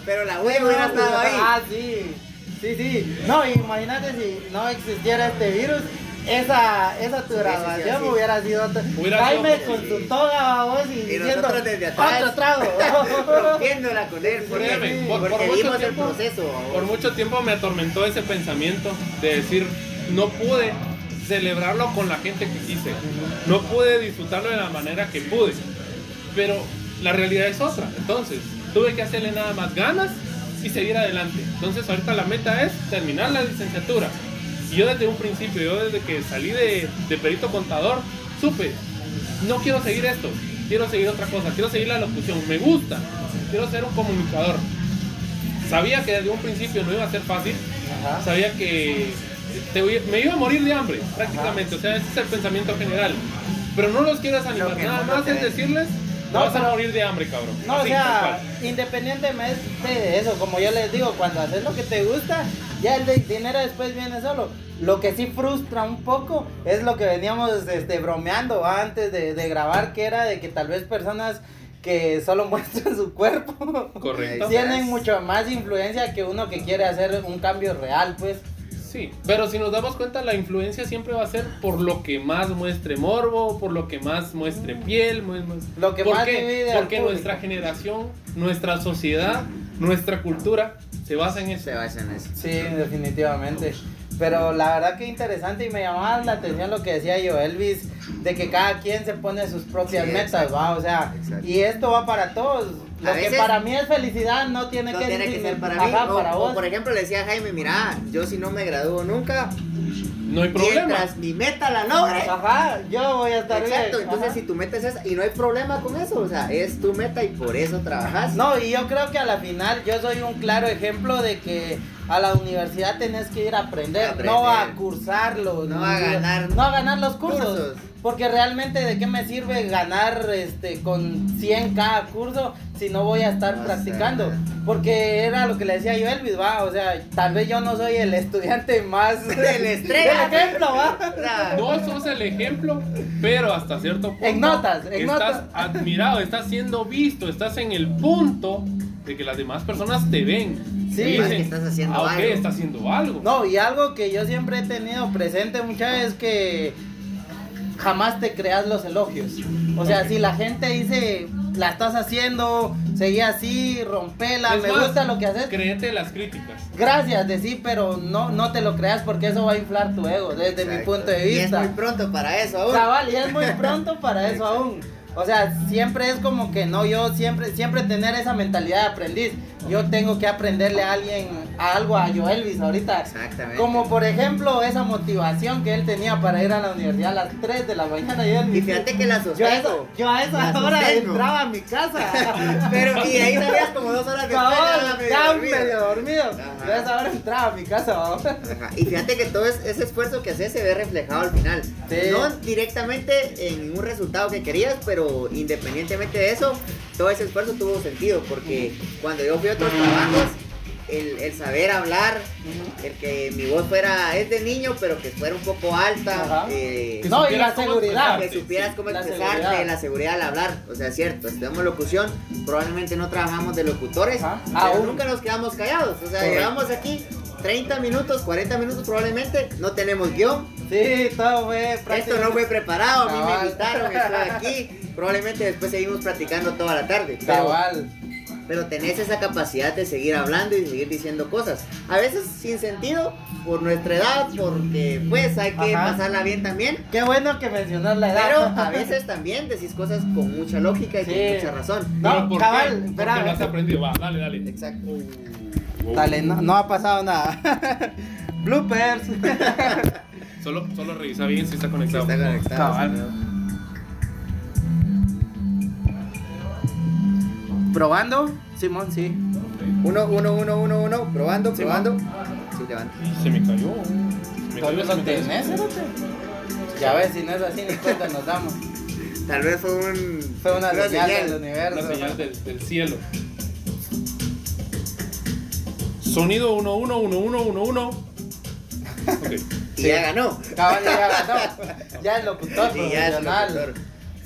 pero la wea hubiera estado ahí. Ah, sí. Sí, sí. No, imagínate si no existiera este virus. Esa, esa tu sido grabación así. hubiera sido otra. Hubiera Jaime sido- con su toga vos y, Y diciendo desde atrás. otro trago. (laughs) Rompiéndola con él, porque, por- por porque mucho vimos el tiempo- proceso. Por mucho tiempo me atormentó ese pensamiento de decir, no pude celebrarlo con la gente que quise, no pude disfrutarlo de la manera que pude, pero la realidad es otra, entonces tuve que hacerle nada más ganas y seguir adelante. Entonces ahorita la meta es terminar la licenciatura. Y yo desde un principio, yo desde que salí de, de perito contador, supe, no quiero seguir esto, quiero seguir otra cosa, quiero seguir la locución, me gusta, quiero ser un comunicador. Sabía que desde un principio no iba a ser fácil, Ajá. sabía que te me iba a morir de hambre, prácticamente, o sea, ese es el pensamiento general. Pero no los quieras animar, nada más es decirles, No, vas a morir de hambre, cabrón. No, o Así, sea, cual. independientemente de eso, como yo les digo, cuando haces lo que te gusta, ya el de- dinero después viene solo. Lo que sí frustra un poco es lo que veníamos este, bromeando antes de, de grabar, que era de que tal vez personas que solo (laughs) muestran su cuerpo Correcto. tienen mucho más influencia que uno que quiere hacer un cambio real, pues. Sí, pero si nos damos cuenta, la influencia siempre va a ser por lo que más muestre morbo, por lo que más muestre piel. mu- mu- Lo que ¿Por más qué? Porque nuestra generación, nuestra sociedad, nuestra cultura se basa en eso. Se basa en eso. Sí, definitivamente. Pero la verdad que interesante y me llamaba la atención lo que decía yo, Elvis, de que cada quien se pone sus propias Sí, metas, va, o sea, Exacto. y esto va para todos. Lo A que veces- para mí es felicidad no tiene No que tiene que ser para mí. Ajá, O, para o, vos. por ejemplo, le decía a Jaime, mira, yo si no me gradúo nunca, No hay problema. mientras mi meta la logre. Ajá, yo voy a estar Exacto, bien. entonces ajá. si tu meta es esa, y no hay problema con eso, o sea, es tu meta y por eso trabajas. No, y yo creo que a la final yo soy un claro ejemplo de que a la universidad tenés que ir a aprender, Aprender. no a cursarlo, No a ganar no a ganar los cursos, cursos. Porque realmente de qué me sirve ganar este con 100 cada curso si no voy a estar No practicando, nada. porque era lo que le decía yo a Elvis, va, o sea, tal vez yo no soy el estudiante más El estrella. (laughs) del ejemplo, va. No sos el ejemplo, pero hasta cierto punto. En notas, en estás notas. admirado, estás siendo visto, estás en el punto de que las demás personas te ven. Sí, más que estás haciendo ah, ok, algo". estás haciendo algo. No, y algo que yo siempre he tenido presente muchas veces que jamás te creas los elogios. O sea, si la gente dice, la estás haciendo, seguí así, rompela, Es me más, gusta lo que haces. Créete las críticas. Gracias, de sí, pero no, no te lo creas porque eso va a inflar tu ego, desde mi punto de Y es vista. muy pronto para eso aún. Cabal, y es muy (laughs) pronto para eso aún. O sea, siempre es como que no, yo siempre, siempre tener esa mentalidad de aprendiz. Yo tengo que aprenderle a alguien, algo a Joelvis ahorita. Exactamente. Como por ejemplo esa motivación que él tenía para ir a la universidad a las 3 de la mañana. Joelvis. Y fíjate que la yo a, esa, sostengo. yo a esa La hora sostengo. entraba a mi casa. (laughs) Pero y ahí salías como dos horas después. Cabal, medio medio dormido. Ajá. Yo a esa hora entraba a mi casa. Ajá, Y fíjate que todo es- ese esfuerzo que haces se ve reflejado al final. Sí. No directamente en un resultado que querías, pero independientemente de eso, todo ese esfuerzo tuvo sentido. Porque cuando yo fui a otros trabajos, el, el saber hablar, el que mi voz fuera, es de niño, pero que fuera un poco alta, eh, Que No, y la seguridad. que supieras cómo La expresarte, seguridad. la seguridad al hablar. O sea, cierto, estudiamos locución, probablemente no trabajamos de locutores, Ajá. pero Aún. nunca nos quedamos callados. O sea, Correcto. llegamos aquí 30 minutos, 40 minutos probablemente, no tenemos guion. Sí, todo fue Esto no fue preparado, a mí me invitaron, estoy aquí. (laughs) Probablemente después seguimos practicando toda la tarde. Pero, Cabal. Pero tenés esa capacidad de seguir hablando y seguir diciendo cosas. A veces sin sentido, por nuestra edad, porque pues hay que Ajá. pasarla bien también. Qué bueno que mencionas la edad. Pero a (laughs) veces también decís cosas con mucha lógica y Sí. con mucha razón. Pero No, ¿por cabal, qué? ¿Por espera. qué lo has aprendido? Va, dale, dale. Exacto. Dale, no, no ha pasado nada. (laughs) Bloopers. (laughs) Solo, solo revisa bien si está conectado. Está por favor. conectado. Cabal. Probando. Simón, sí. Uno, uno, uno, uno, uno, probando, Sí, probando. Sí, levanta. Se me cayó. Se me ¿Dónde cayó, lo se me cayó. tenés? Ya ves, si no es así, ni cuenta nos damos. Tal vez fue un. Fue una señal señal. del universo. señal del, del cielo. Sonido 111111. (laughs) Ok. Y ya ganó. Cabal, ya ganó. Ya es locutor Sí, (laughs) ya es profesional.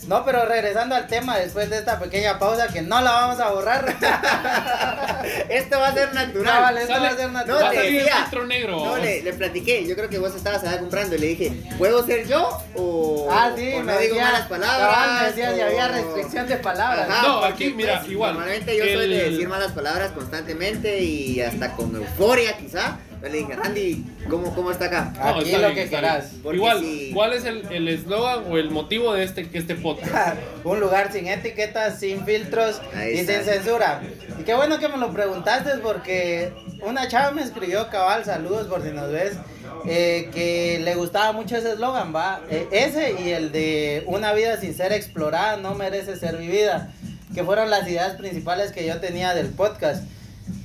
No, pero regresando al tema después de esta pequeña pausa que no la vamos a borrar. (laughs) Esto va a ser natural. Cabal, esto Sale- va a ser No, natural. le salir el decía. negro. No, le, le platiqué. Yo creo que vos estabas allá comprando y le dije, ¿puedo ser yo? O, Ah, sí, o me no digo decía, malas palabras. me decía si o- había restricción de palabras. Ajá, No, porque, aquí, mira, pues, igual, Normalmente yo soy de el- decir malas palabras constantemente y hasta con euforia, quizá. Le dije, Randy, ¿cómo, cómo está acá? No, Aquí está lo bien, que quieras. Igual, si- ¿cuál es el el eslogan o el motivo de este, este podcast? (laughs) Un lugar sin etiquetas, sin filtros Ahí y está. sin censura. Y qué bueno que me lo preguntaste porque una chava me escribió, cabal, saludos por si nos ves, eh, que le gustaba mucho ese eslogan, va. Eh, ese y el de una vida sin ser explorada no merece ser vivida, que fueron las ideas principales que yo tenía del podcast.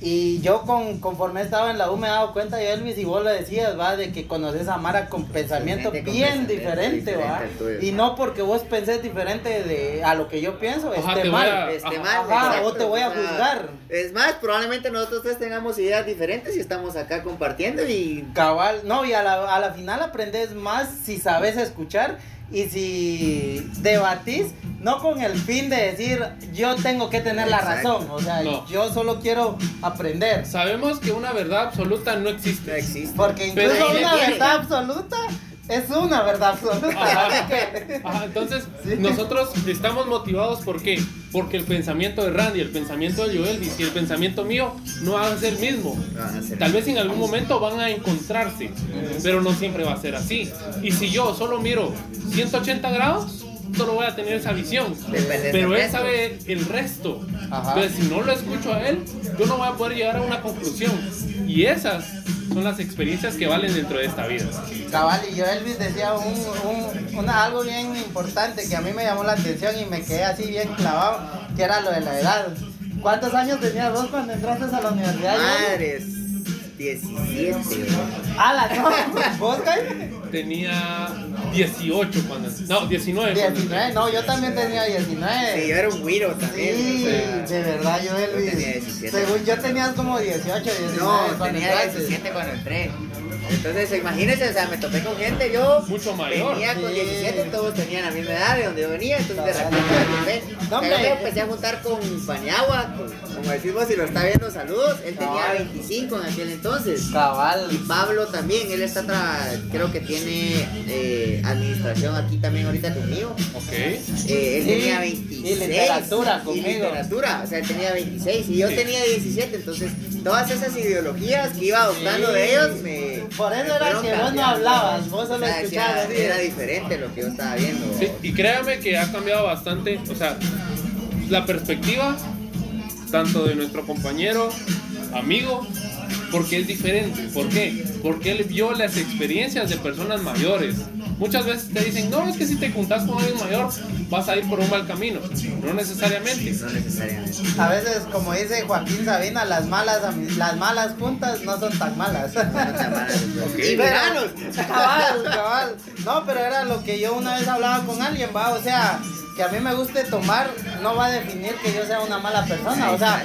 Y yo con, conforme estaba en la U me he dado cuenta, yo Elvis, y vos lo decías, va, de que conoces a Mara con pensamiento con bien pensamiento diferente, diferente va. tuyo. Y no porque vos pensés diferente de a lo que yo pienso, Ajá, esté mal. a- Este mal, Ajá, o te voy a juzgar. Es más, probablemente nosotros tres tengamos ideas diferentes y estamos acá compartiendo y Cabal, no, y a la, a la final aprendes más si sabes escuchar y si debatís, no con el fin de decir yo tengo que tener la Exacto. razón, o sea, No. yo solo quiero aprender. Sabemos que una verdad absoluta no no existe. existe. Porque incluso una verdad absoluta es una verdad (laughs) absoluta. Ajá. Ajá, entonces, nosotros estamos motivados ¿por qué? Porque el pensamiento de Randy, el pensamiento de Joel y el pensamiento mío no van a ser el mismo. Van a ser- Tal vez en algún momento van a encontrarse, pero no siempre va a ser así. Y si yo solo miro 180 grados, solo voy a tener esa visión. Depende Pero él resto. sabe el resto. Ajá. Entonces, si no lo escucho a él, yo no voy a poder llegar a una conclusión. Y esas son las experiencias que valen dentro de esta vida. Cabal, y yo Elvis decía un, un- una, algo bien importante que a mí me llamó la atención y me quedé así bien clavado, que era lo de la edad. ¿Cuántos años tenías vos cuando entraste a la universidad? Madres, 17. ¡Hala, no! (laughs) ¿Vos? Tenía 18 cuando. No, 19. cuando 19, no, yo también tenía 19. Sí, yo era un güiro también. Sí, o sea, de verdad, yo Elvis. tenía 17. Según yo tenías como 18, 19 no, cuando tenía entraste. 17 cuando entré. Entonces, imagínense, o sea, me topé con gente, yo Mucho mayor. venía con Sí. 17, todos tenían la misma edad de donde yo venía, entonces de repente me topé. No, Pero hombre. me empecé a juntar con Paniagua, con- como decimos, si lo está viendo, saludos. Él tenía Cabal. 25 en aquel entonces. Cabal. Y Pablo también, él está, tra- creo que tiene eh, administración aquí también ahorita conmigo. Ok. Eh, él Sí, tenía y 26. literatura Y conmigo. literatura, o sea, él tenía 26 y yo Sí. tenía 17. Entonces, todas esas ideologías que iba adoptando Sí. de ellos me. Por eso era que vos no hablabas, vos solo O sea, escuchabas. así. Era diferente lo que yo estaba viendo. Sí, y créame que ha cambiado bastante, o sea, la perspectiva tanto de nuestro compañero, amigo, porque es diferente. ¿Por qué? Porque él vio las experiencias de personas mayores. Muchas veces te dicen, no, es que si te juntas con alguien mayor vas a ir por un mal camino. No necesariamente. No necesariamente. A veces, como dice Joaquín Sabina, las malas, las malas juntas no son tan malas. No. (laughs) Ok. Y veranos. Cabal, cabal. No, pero era lo que yo una vez hablaba con alguien, va. O sea, que a mí me guste tomar no va a definir que yo sea una mala persona. O sea,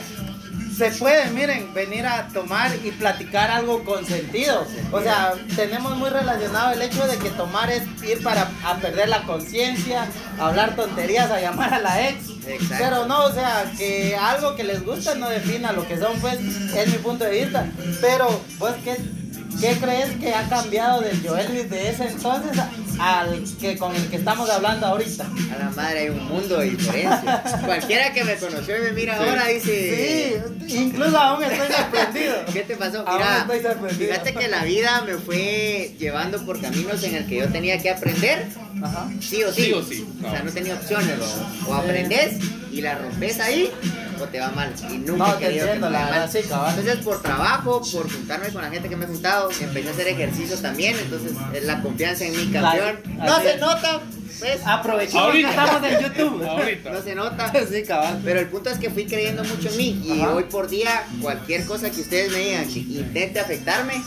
se puede, miren, venir a tomar y platicar algo con sentido. O sea, tenemos muy relacionado el hecho de que tomar es ir para a perder la conciencia, hablar tonterías, a llamar a la ex. Exacto. Pero no, o sea, que algo que les gusta no defina lo que son, pues, es mi punto de vista. Pero, pues, ¿qué, qué crees que ha cambiado del Joel de ese entonces al que con el que estamos hablando ahorita? A la madre hay un mundo de diferencia. Cualquiera que me conoció y me mira ahora dice. Sí, incluso aún estoy sorprendido. (laughs) ¿Qué te pasó? Aún Mira, estoy sorprendido. fíjate que la vida me fue llevando por caminos en el que yo tenía que aprender, Ajá. sí o sí. Sí o sí, O sea, no tenía opciones. O aprendes y la rompes ahí, o te va mal. Y nunca No, he te querido que entiendo, me la vaya verdad, mal. sí. Entonces, por trabajo, por juntarme con la gente que me he juntado, empecé a hacer ejercicio también. Entonces, eh, la confianza en mí cambió. La- No se es. nota, pues. Aprovechemos Ahorita. que estamos en YouTube. (laughs) Ahorita. No se nota. (laughs) Sí, cabal. Pero el punto es que fui creyendo mucho en mí y Ajá. hoy por día cualquier cosa que ustedes me digan que intente afectarme,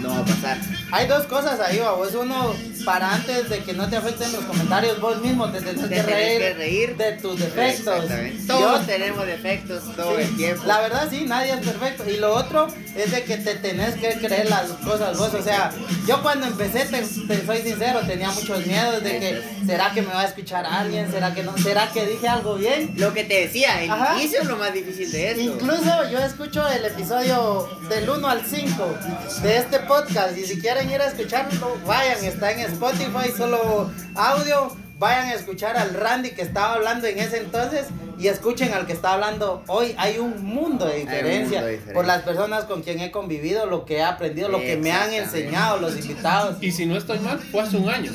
no va a pasar. Hay dos cosas ahí, vos. Uno, para antes de que no te afecten los comentarios, vos mismo te tenés Te que tenés reír, que reír. de tus defectos. Yo- Todos tenemos defectos todo Sí, el tiempo. La verdad sí, nadie es perfecto. Y lo otro es de que te tenés que creer las cosas vos. O sea, yo cuando empecé, te, te soy sincero, tenía muchos miedos de que, ¿será que me va a escuchar alguien? ¿Será que no? ¿Será que dije algo bien? Lo que te decía, el Ajá. inicio es lo más difícil de esto. Incluso yo escucho el episodio del 1 al 5 de este podcast y si quieren ir a escucharlo, vayan, está en Spotify, solo audio, vayan a escuchar al Randy que estaba hablando en ese entonces y escuchen al que está hablando hoy. Hay un mundo de un diferencia mundo de diferencia. por las personas con quien he convivido, lo que he aprendido, lo que me han enseñado, los (laughs) invitados. Y si no estoy mal, fue hace un año.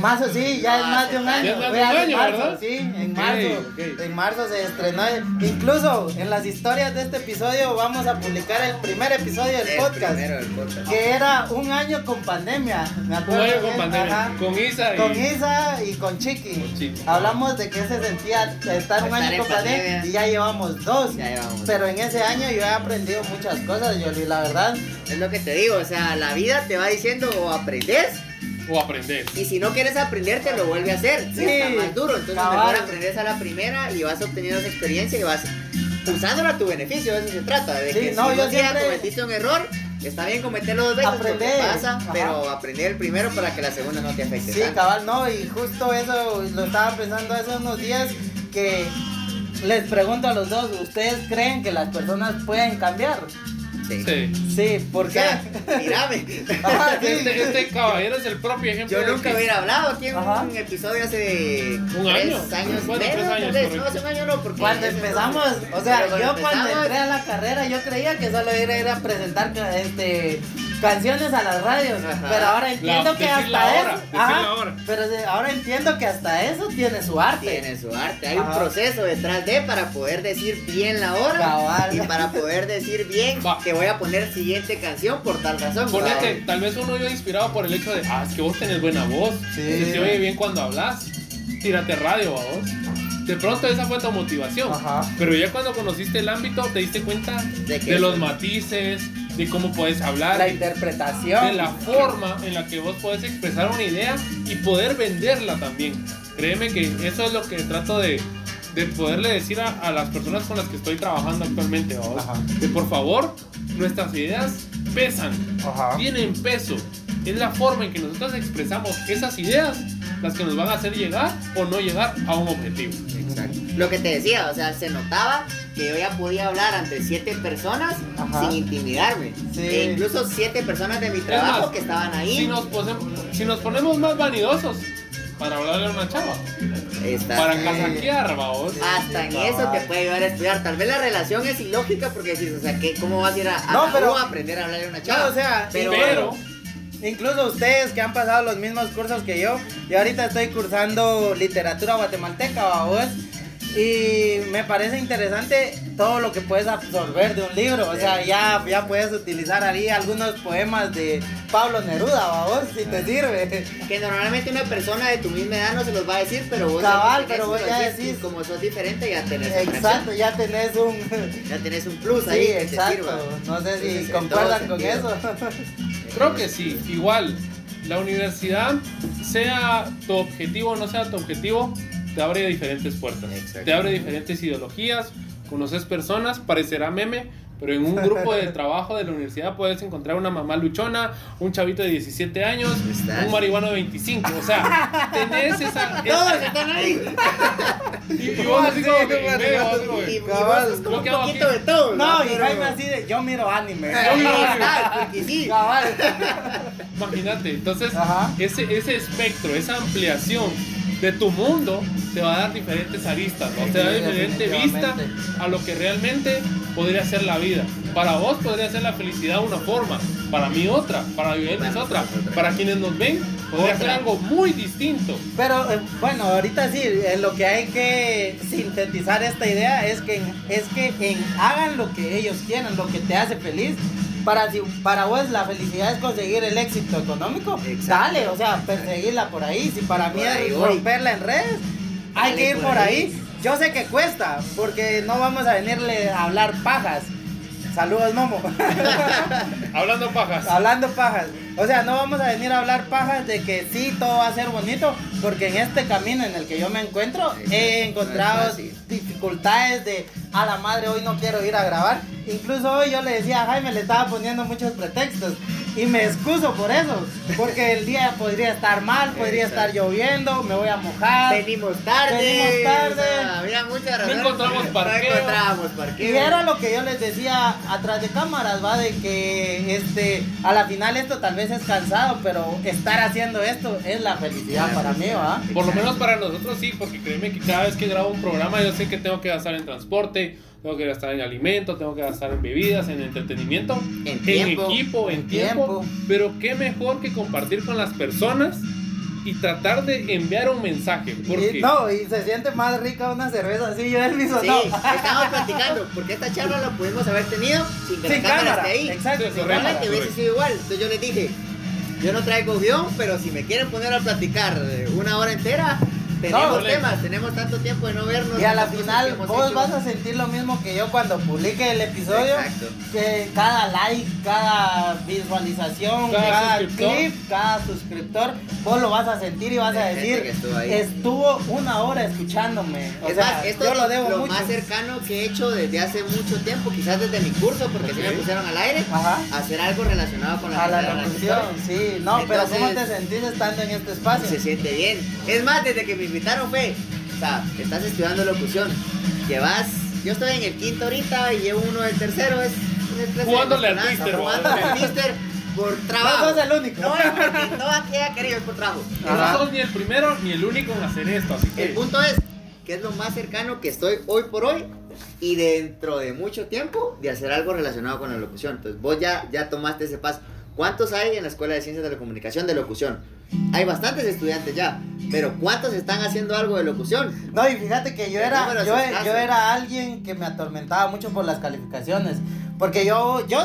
Más o sí, ya es más de un Ya año. es más de un año, marzo, ¿verdad? Sí, en marzo. ok. En marzo se estrenó. Incluso en las historias de este episodio vamos a publicar el primer episodio del El podcast. primero del podcast. Que era un año con pandemia. Me Un acuerdo. año con pandemia. ajá. Con Isa y. Con Isa y con Chiqui. Con Chiqui. Hablamos de que se sentía estar un año y ya llevamos dos. Ya llevamos. Pero en ese año yo he aprendido muchas cosas, Yoli, la verdad. Es lo que te digo, o sea, la vida te va diciendo o aprendes O aprender. y si no quieres aprender te lo vuelve a hacer. Sí, está más duro. Entonces cabal. mejor aprendes a la primera y vas obteniendo esa experiencia y vas usándola a tu beneficio, de eso se trata. De Sí, que no, si yo siempre- cometiste un error, está bien cometerlo dos veces porque Aprender. pasa, Ajá. pero aprender el primero para que la segunda no te afecte. Sí, tanto. cabal, no, y justo eso lo estaba pensando hace unos días que les pregunto a los dos, ¿ustedes creen que las personas pueden cambiar? Sí. Sí. Sí, ¿por O qué? sea, (laughs) mírame. Ajá, sí. Este, este caballero es el propio ejemplo. Yo nunca que- hubiera hablado aquí en Ajá. un episodio hace Un tres año. años, Bueno, menos, tres años, correcto. no hace un año no, porque Cuando empezamos, o sea, yo cuando empezamos- entré a la carrera yo creía que solo era ir a presentar este, canciones a las radios, Ajá. pero ahora entiendo La- que hasta la eso, hora, decir ajá, la hora. pero ahora entiendo que hasta eso tiene su arte. tiene su arte. Hay Ajá. un proceso detrás de para poder decir bien la hora Cabal. y para poder decir bien Va. que voy a poner siguiente canción por tal razón. Ponete, tal vez uno yo inspirado por el hecho de, ah, es que vos tenés buena voz, Sí. se te oye bien cuando hablas, tírate radio a vos. De pronto esa fue tu motivación. Ajá. Pero ya cuando conociste el ámbito te diste cuenta ¿De de, los matices, de cómo puedes hablar, La de interpretación. la forma en la que vos podés expresar una idea y poder venderla también. Créeme que eso es lo que trato de, de poderle decir a, a las personas con las que estoy trabajando actualmente. Ajá. Que por favor, nuestras ideas pesan, Ajá. tienen peso. Es la forma en que nosotros expresamos esas ideas las que nos van a hacer llegar o no llegar a un objetivo. Exacto. Lo que te decía, o sea, se notaba que yo ya podía hablar ante siete personas Ajá. sin intimidarme. Sí. E incluso siete personas de mi trabajo más, que estaban ahí. Si nos, posem- si nos ponemos más vanidosos para hablarle a una chava, Está- para casaquear, vamos. Hasta en eso te puede ayudar a estudiar. Tal vez la relación es ilógica porque decís, o sea, ¿qué, ¿cómo vas a ir a, a No, la pero- U a aprender a hablarle a una chava? No, o sea, pero, Pero, Incluso ustedes que han pasado los mismos cursos que yo, yo ahorita estoy cursando literatura guatemalteca, vos. Y me parece interesante todo lo que puedes absorber de un libro. O sea, ya, ya puedes utilizar ahí algunos poemas de Pablo Neruda, vos, si te sirve. que normalmente una persona de tu misma edad no se los va a decir, pero vos Cabal, ya pero vos ya decís, como sos diferente ya tenés Exacto, ya tenés un... ya tenés un plus Sí, ahí te exacto. sirva. No sé si en concuerdan con sentido. eso. Creo que sí. Igual, la universidad, sea tu objetivo o no sea tu objetivo, te abre diferentes puertas. Te abre diferentes ideologías, conoces personas, parecerá meme, pero en un (laughs) grupo de trabajo de la universidad puedes encontrar una mamá luchona, un chavito de 17 años, Estás. un marihuano de 25. O sea, tenés esa. (laughs) Todos esa- están ahí. y, (laughs) y vos así como que Y, vos como un poquito aquí- de todo. No, y Pero- Jaime así de, yo miro anime. Porque sí. Cabal. Imagínate, entonces ese, ese espectro, esa ampliación de tu mundo te va a dar diferentes aristas, ¿no? te da diferente vista a lo que realmente podría ser la vida. Para vos podría ser la felicidad una forma, para mí otra, para Violeta es otra, para quienes nos ven podría Otra. ser algo muy distinto. Pero eh, bueno, ahorita sí, en lo que hay que sintetizar esta idea es que, es que en, hagan lo que ellos quieran, lo que te hace feliz. Para, si para vos la felicidad es conseguir el éxito económico, Exacto. dale, o sea, perseguirla por ahí. Si para mí es romperla en redes, hay Dale que ir por por ahí. Yo sé que cuesta, porque no vamos a venirle a hablar pajas. Saludos, Momo. (laughs) Hablando pajas. Hablando pajas. O sea, no vamos a venir a hablar pajas de que sí, todo va a ser bonito, porque en este camino en el que yo me encuentro he encontrado dificultades de, a la madre, hoy no quiero ir a grabar. Incluso hoy yo le decía a Jaime, le estaba poniendo muchos pretextos. Y me excuso por eso, porque el día podría estar mal, podría estar lloviendo, me voy a mojar. Venimos tarde. Venimos tarde. o sea, había muchas razones. encontramos parqueo. No encontramos Y parqueo. era lo que yo les decía atrás de cámaras, va, de que este, a la final esto tal vez es cansado, pero estar haciendo esto es la felicidad para mí, va. Por lo menos para nosotros sí, porque créeme que cada vez que grabo un programa yo sé que tengo que gastar en transporte, tengo que gastar en alimento, tengo que gastar en bebidas, en entretenimiento, En tiempo. equipo, en En tiempo. tiempo. Pero qué mejor que compartir con las personas y tratar de enviar un mensaje. Porque Y, no, y se siente más rica una cerveza así, yo Elvis o Sí, no. estamos platicando, porque esta charla la pudimos haber tenido sin que Sin la cámara cámara, esté ahí. exacto, Sí. Probablemente hubiese sido igual. Entonces yo les dije, yo no traigo guion, pero si me quieren poner a platicar una hora entera, tenemos No, temas, tenemos tanto tiempo de no vernos. Y a la final vos hecho. vas a sentir lo mismo que yo cuando publique el episodio. Exacto. Que cada like, cada visualización, Cada clip, cada suscriptor, vos lo vas a sentir y vas De a decir, que estuvo ahí. estuvo una hora escuchándome. O es sea, más, esto yo es lo debo lo mucho. más cercano que he hecho desde hace mucho tiempo, quizás desde mi curso, porque si me pusieron al aire, Ajá. hacer algo relacionado con la A la locución, sí. No, pero ¿cómo te sentís estando en este espacio? Se siente bien. Es más, desde que me invitaron fue, o sea, estás estudiando locución, llevas, yo estoy en el quinto ahorita y llevo uno del tercero, es... Jugándole al Twister, Jugándole al Twister por trabajo. No sos el único. No, es porque no haya querido, es por trabajo. No sos ni el primero ni el único en hacer esto, así que El punto es que es lo más cercano que estoy hoy por hoy y dentro de mucho tiempo de hacer algo relacionado con la locución. Entonces vos ya, ya tomaste ese paso. ¿Cuántos hay en la Escuela de Ciencias de la Comunicación de locución? Hay bastantes estudiantes ya, pero ¿cuántos están haciendo algo de locución? No, y fíjate que yo era, yo, yo era alguien que me atormentaba mucho por las calificaciones. Porque yo, yo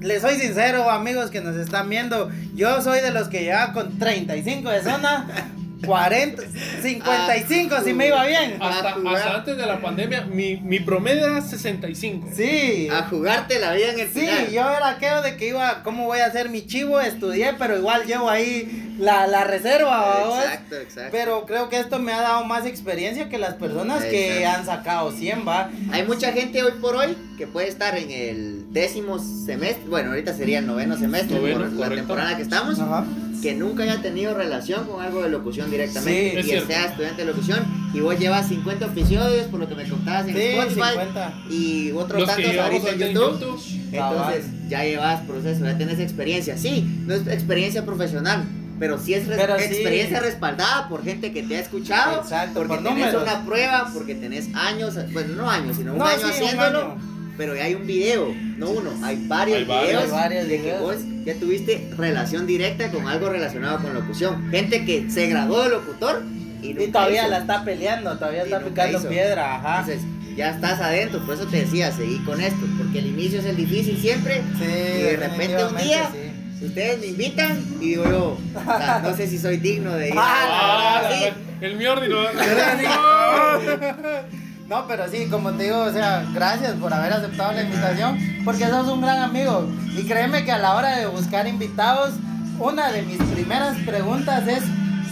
les soy sincero, amigos que nos están viendo, yo soy de los que llevaba con 35 de zona, (laughs) 40, 55 si me iba bien. hasta, antes de la pandemia mi, mi promedio era 65. Sí. A jugarte la vida en el Sí, final. yo era aquello de que iba, ¿cómo voy a hacer mi chivo? Estudié, pero igual llevo ahí la, la reserva. Exacto, exacto. Pero creo que esto me ha dado más experiencia que las personas que han sacado 100, va. Hay mucha gente hoy por hoy que puede estar en el décimo semestre, bueno, ahorita sería el noveno semestre Noveno, por la correcto. temporada que estamos, Ajá. Que nunca haya tenido relación con algo de locución directamente Sí, es y cierto. sea estudiante de locución y vos llevas 50 episodios por lo que me contabas en Sí, Spotify 50. y otros tantos ahorita en YouTube. YouTube. Entonces ya llevas proceso, ya tenés experiencia. Sí, no es experiencia profesional, pero sí es res- Pero sí. experiencia respaldada por gente que te ha escuchado, Exacto, porque por tenés números. una prueba, porque tenés años, bueno, no años, sino un No, año sí, un haciéndolo. año. Pero ya hay un video, no uno, hay varios Hay varios. videos Hay varios de que videos. vos ya tuviste relación directa con algo relacionado con locución. Gente que se graduó de locutor y, Y todavía hizo. la está peleando, todavía Y está picando hizo. piedra, ajá. Entonces, ya estás adentro, por eso te decía, seguí con esto, porque el inicio es el difícil siempre. Sí, y de repente un día, sí. ustedes me invitan y digo yo, o sea, no sé si soy digno de ir. (laughs) Ah, a- la- sí. el Miordi no. (laughs) (laughs) No, pero sí, como te digo, o sea, gracias por haber aceptado la invitación, porque sos un gran amigo. Y créeme que a la hora de buscar invitados, una de mis primeras preguntas es,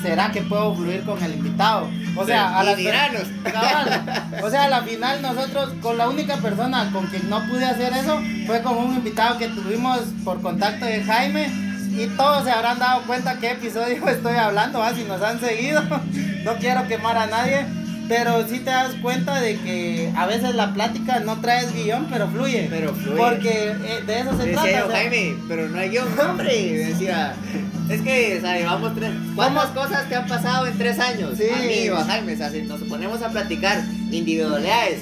¿será que puedo fluir con el invitado? O sea, a. Cabal. O sea, a la final nosotros, con la única persona con quien no pude hacer eso, fue con un invitado que tuvimos por contacto de Jaime. Y todos se habrán dado cuenta qué episodio (laughs) estoy hablando, ¿va? si nos han seguido. (laughs) No quiero quemar a nadie. Pero sí te das cuenta de que a veces la plática no traes guion, pero fluye. Pero fluye. Porque eh, de eso se Decía trata. yo, o sea, Jaime, pero no hay guion, (laughs) hombre. Decía, es que, o sea, llevamos tres. ¿Cuántas cosas te han pasado en tres años? Sí. A mí o a Jaime, o sea, si nos ponemos a platicar individualidades,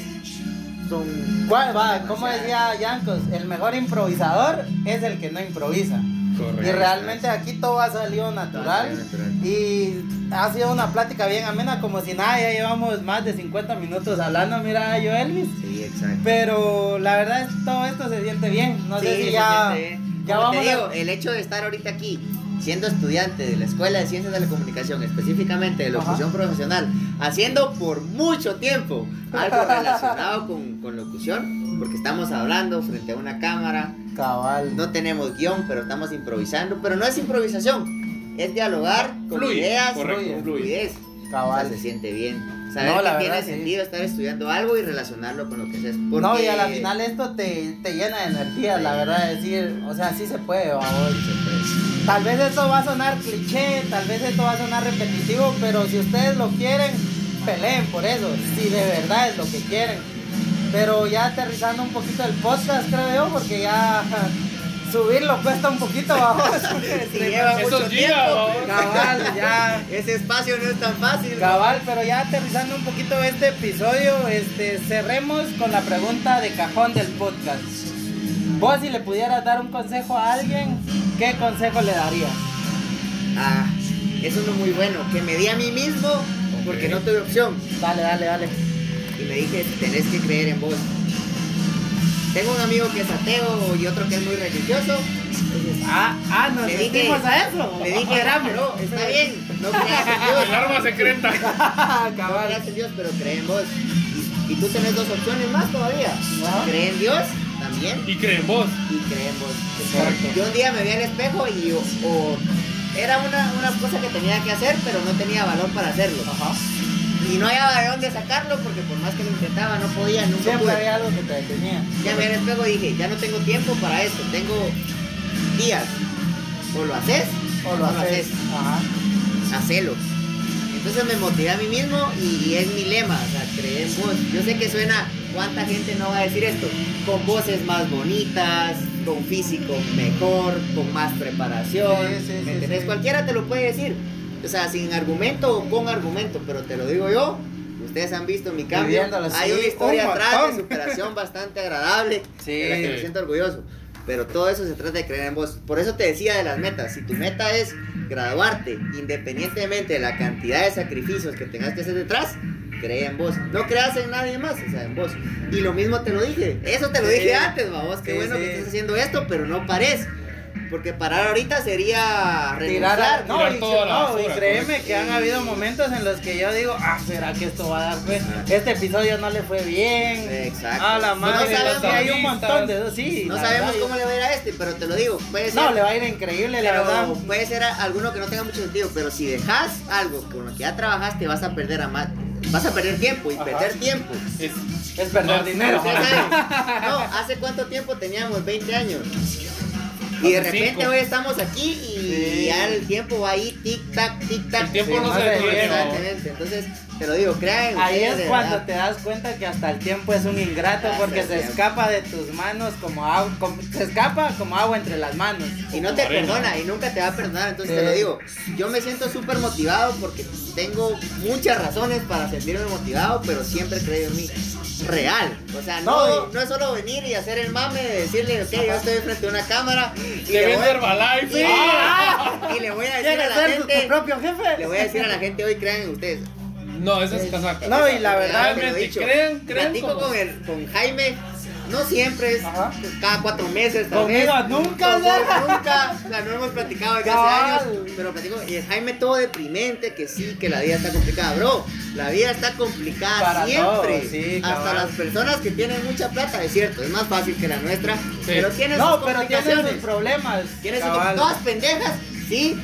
son. ¿cuál va? Como decía Yancos, el mejor improvisador es el que no improvisa. Correcto. Y realmente aquí todo ha salido natural. Y ha sido una plática bien amena, como si nada, ya llevamos más de 50 minutos hablando, mira yo Elvis. Sí, exacto. Pero la verdad es todo esto se siente bien. No sé Sí, si se ya, siente ya vamos te digo, a... el hecho de estar ahorita aquí, siendo estudiante de la Escuela de Ciencias de la Comunicación, específicamente de locución profesional, haciendo por mucho tiempo algo (laughs) relacionado con, con locución, porque estamos hablando frente a una cámara, Cabal. no tenemos guion, pero estamos improvisando, pero no es improvisación, es dialogar con Fluye, ideas, correcto, con fluidez. Cabal. O sea, se siente bien. Saber No, la que tiene sí. sentido estar estudiando algo y relacionarlo con lo que haces. No, y porque- a la final esto te, te llena de energía, la verdad, es decir, o sea, sí se puede, vamos. Tal vez esto va a sonar cliché, tal vez esto va a sonar repetitivo, pero si ustedes lo quieren, peleen por eso, si de verdad es lo que quieren. Pero ya aterrizando un poquito el podcast, creo yo, porque ya subirlo cuesta un poquito, vamos. (laughs) Sí, lleva mucho tiempo. vamos. Cabal, ya. Ese espacio no es tan fácil. Cabal, pero ya aterrizando un poquito este episodio, este, cerremos con la pregunta de cajón del podcast. Vos si le pudieras dar un consejo a alguien, ¿qué consejo le darías? Ah, eso es muy bueno. Que me di a mí mismo porque no tuve opción. Dale, dale, dale. Y me dije, tenés que creer en vos. Tengo un amigo que es ateo y otro que es muy religioso. Entonces, Ah, ah, nos Le dije- metimos a eso. le dije, no, está bien, no creas en El (laughs) Dios. arma secreta. (laughs) No creas en Dios, pero cree en vos. Y, y tú tenés dos opciones más todavía. Cree en Dios también Y creen vos. y cree en vos. Correcto. Yo un día me vi al espejo y o, o era una, una cosa que tenía que hacer, pero no tenía valor para hacerlo. Ajá. Y no había de dónde sacarlo porque por más que lo intentaba no podía, nunca Siempre pude. había algo que te detenía. Ya me espejo y dije, ya no tengo tiempo para esto, tengo días. O lo haces O lo haces. Ajá. hacelo. Entonces me motivé a mí mismo y, y es mi lema, o sea, creer en vos. Yo sé que suena, ¿cuánta gente no va a decir esto? Con voces más bonitas, con físico mejor, con más preparación. Sí, sí, sí, ¿Me sí. Cualquiera te lo puede decir. O sea, sin argumento o con argumento, pero te lo digo yo. Ustedes han visto mi cambio. Hay sí, una historia un atrás de superación (laughs) bastante agradable. Sí. de la que me siento orgulloso. Pero todo eso se trata de creer en vos. Por eso te decía de las metas. Si tu meta es graduarte, independientemente de la cantidad de sacrificios que tengas que hacer detrás, cree en vos. No creas en nadie más, o sea, en vos. Y lo mismo te lo dije. Eso te lo Sí. dije antes, vamos. Qué bueno que estés haciendo esto, pero no pares. Porque parar ahorita sería Tirar renunciar. no, tirar y, la no, y créeme correcto. que han habido momentos en los que yo digo, ah, ¿será que esto va a dar fe? Este episodio no le fue bien. Exacto. A la No madre, sabemos sí, hay un montón de sí. No sabemos verdad, cómo le va a ir a este, pero te lo digo. Puede ser. No, le va a ir increíble, la verdad. puede ser alguno que no tenga mucho sentido, pero si dejas algo con lo que ya trabajaste, vas a perder a más. vas a perder tiempo y Ajá. perder tiempo. Es, Es perder más- dinero. (laughs) No, ¿hace cuánto tiempo teníamos? 20 años. Y de repente hoy estamos aquí y Sí. ya el tiempo va ahí, tic tac, tic tac. El tiempo Sí, no se de detiene. Exactamente. Entonces, te lo digo, crean. Ahí ustedes, es cuando verdad. te das cuenta que hasta el tiempo es un ingrato Hasta porque se escapa de tus manos como agua, como- se escapa como agua entre las manos. Y no te arena. perdona y nunca te va a perdonar. Entonces Sí. te lo digo, yo me siento súper motivado porque tengo muchas razones para sentirme motivado, pero siempre he creído en mí. Real. O sea, no, No, y- no es solo venir y hacer el mame de decirle, ok, yo estoy frente a una cámara y le voy, Herbalife. Sí. ¡Ah! y le voy a decir a ¿Quieres la ser tu gente, propio jefe? le voy a decir a la gente hoy, crean en ustedes. No, esa es casaca. No, y la verdad, lo dicho. crean, crean Platico como- con, el, con Jaime, no siempre es Ajá. cada cuatro meses. Conmigo nunca, Con nunca, o sea, no hemos platicado desde hace años, pero platico, y el Jaime todo deprimente, que sí, que la vida está complicada, bro, la vida está complicada Para siempre, todos, sí, hasta las personas que tienen mucha plata, es cierto, es más fácil que la nuestra, pero tienen No, sus pero tienen complicaciones, sus problemas. tienen sus todas pendejas, sí,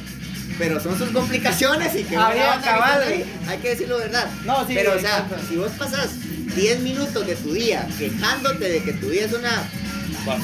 pero son sus complicaciones y que (laughs) que cabal. hay que decirlo verdad. No, sí, pero o sea, exacto. si vos pasas 10 minutos de tu día quejándote de que tu vida es una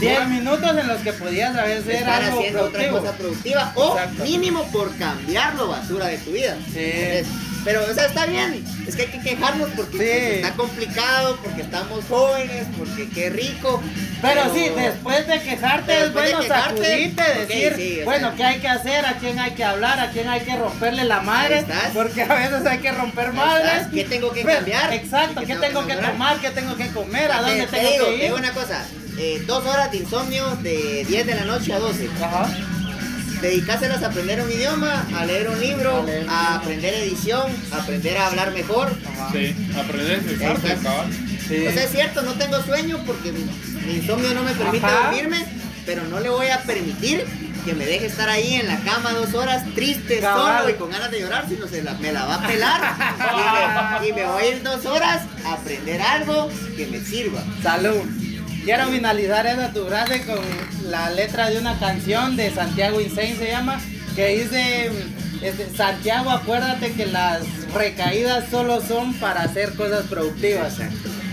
10 minutos en los que podías estar algo haciendo productivo. otra cosa productiva o Exacto. mínimo por cambiar lo basura de tu vida. Sí. Entonces, pero, o sea, está bien. Es que hay que quejarnos porque Sí. pues, está complicado, porque estamos jóvenes, porque qué rico. Pero sí, después de quejarte Pero es después de bueno quejarte, sacudirte, decir, sí, bueno, sea. ¿qué hay que hacer? ¿A quién hay que hablar? ¿A quién hay que romperle la madre? Estás. Porque a veces hay que romper madres. ¿Qué tengo que Pero- cambiar? Exacto, ¿Y ¿qué tengo que mejorar? tomar? ¿Qué tengo que comer? ¿A dónde te tengo digo, que ir? digo una cosa. eh, dos horas de insomnio de 10 de la noche a 12. Ajá. Dedicáselas a aprender un idioma, a leer un libro, A leer aprender edición, a aprender a hablar mejor. Sí, aprender a expresarte. Sí. O sea, es cierto, no tengo sueño porque mi, mi insomnio no me permite Ajá. dormirme, pero no le voy a permitir que me deje estar ahí en la cama dos horas triste, Cabal. solo y con ganas de llorar, sino se la, me la va a pelar (laughs) y, me, y me voy a ir dos horas a aprender algo que me sirva. Salud. Quiero finalizar esa tu frase con la letra de una canción de Santiago Insane se llama, que dice, este, Santiago, acuérdate que las recaídas solo son para hacer cosas productivas.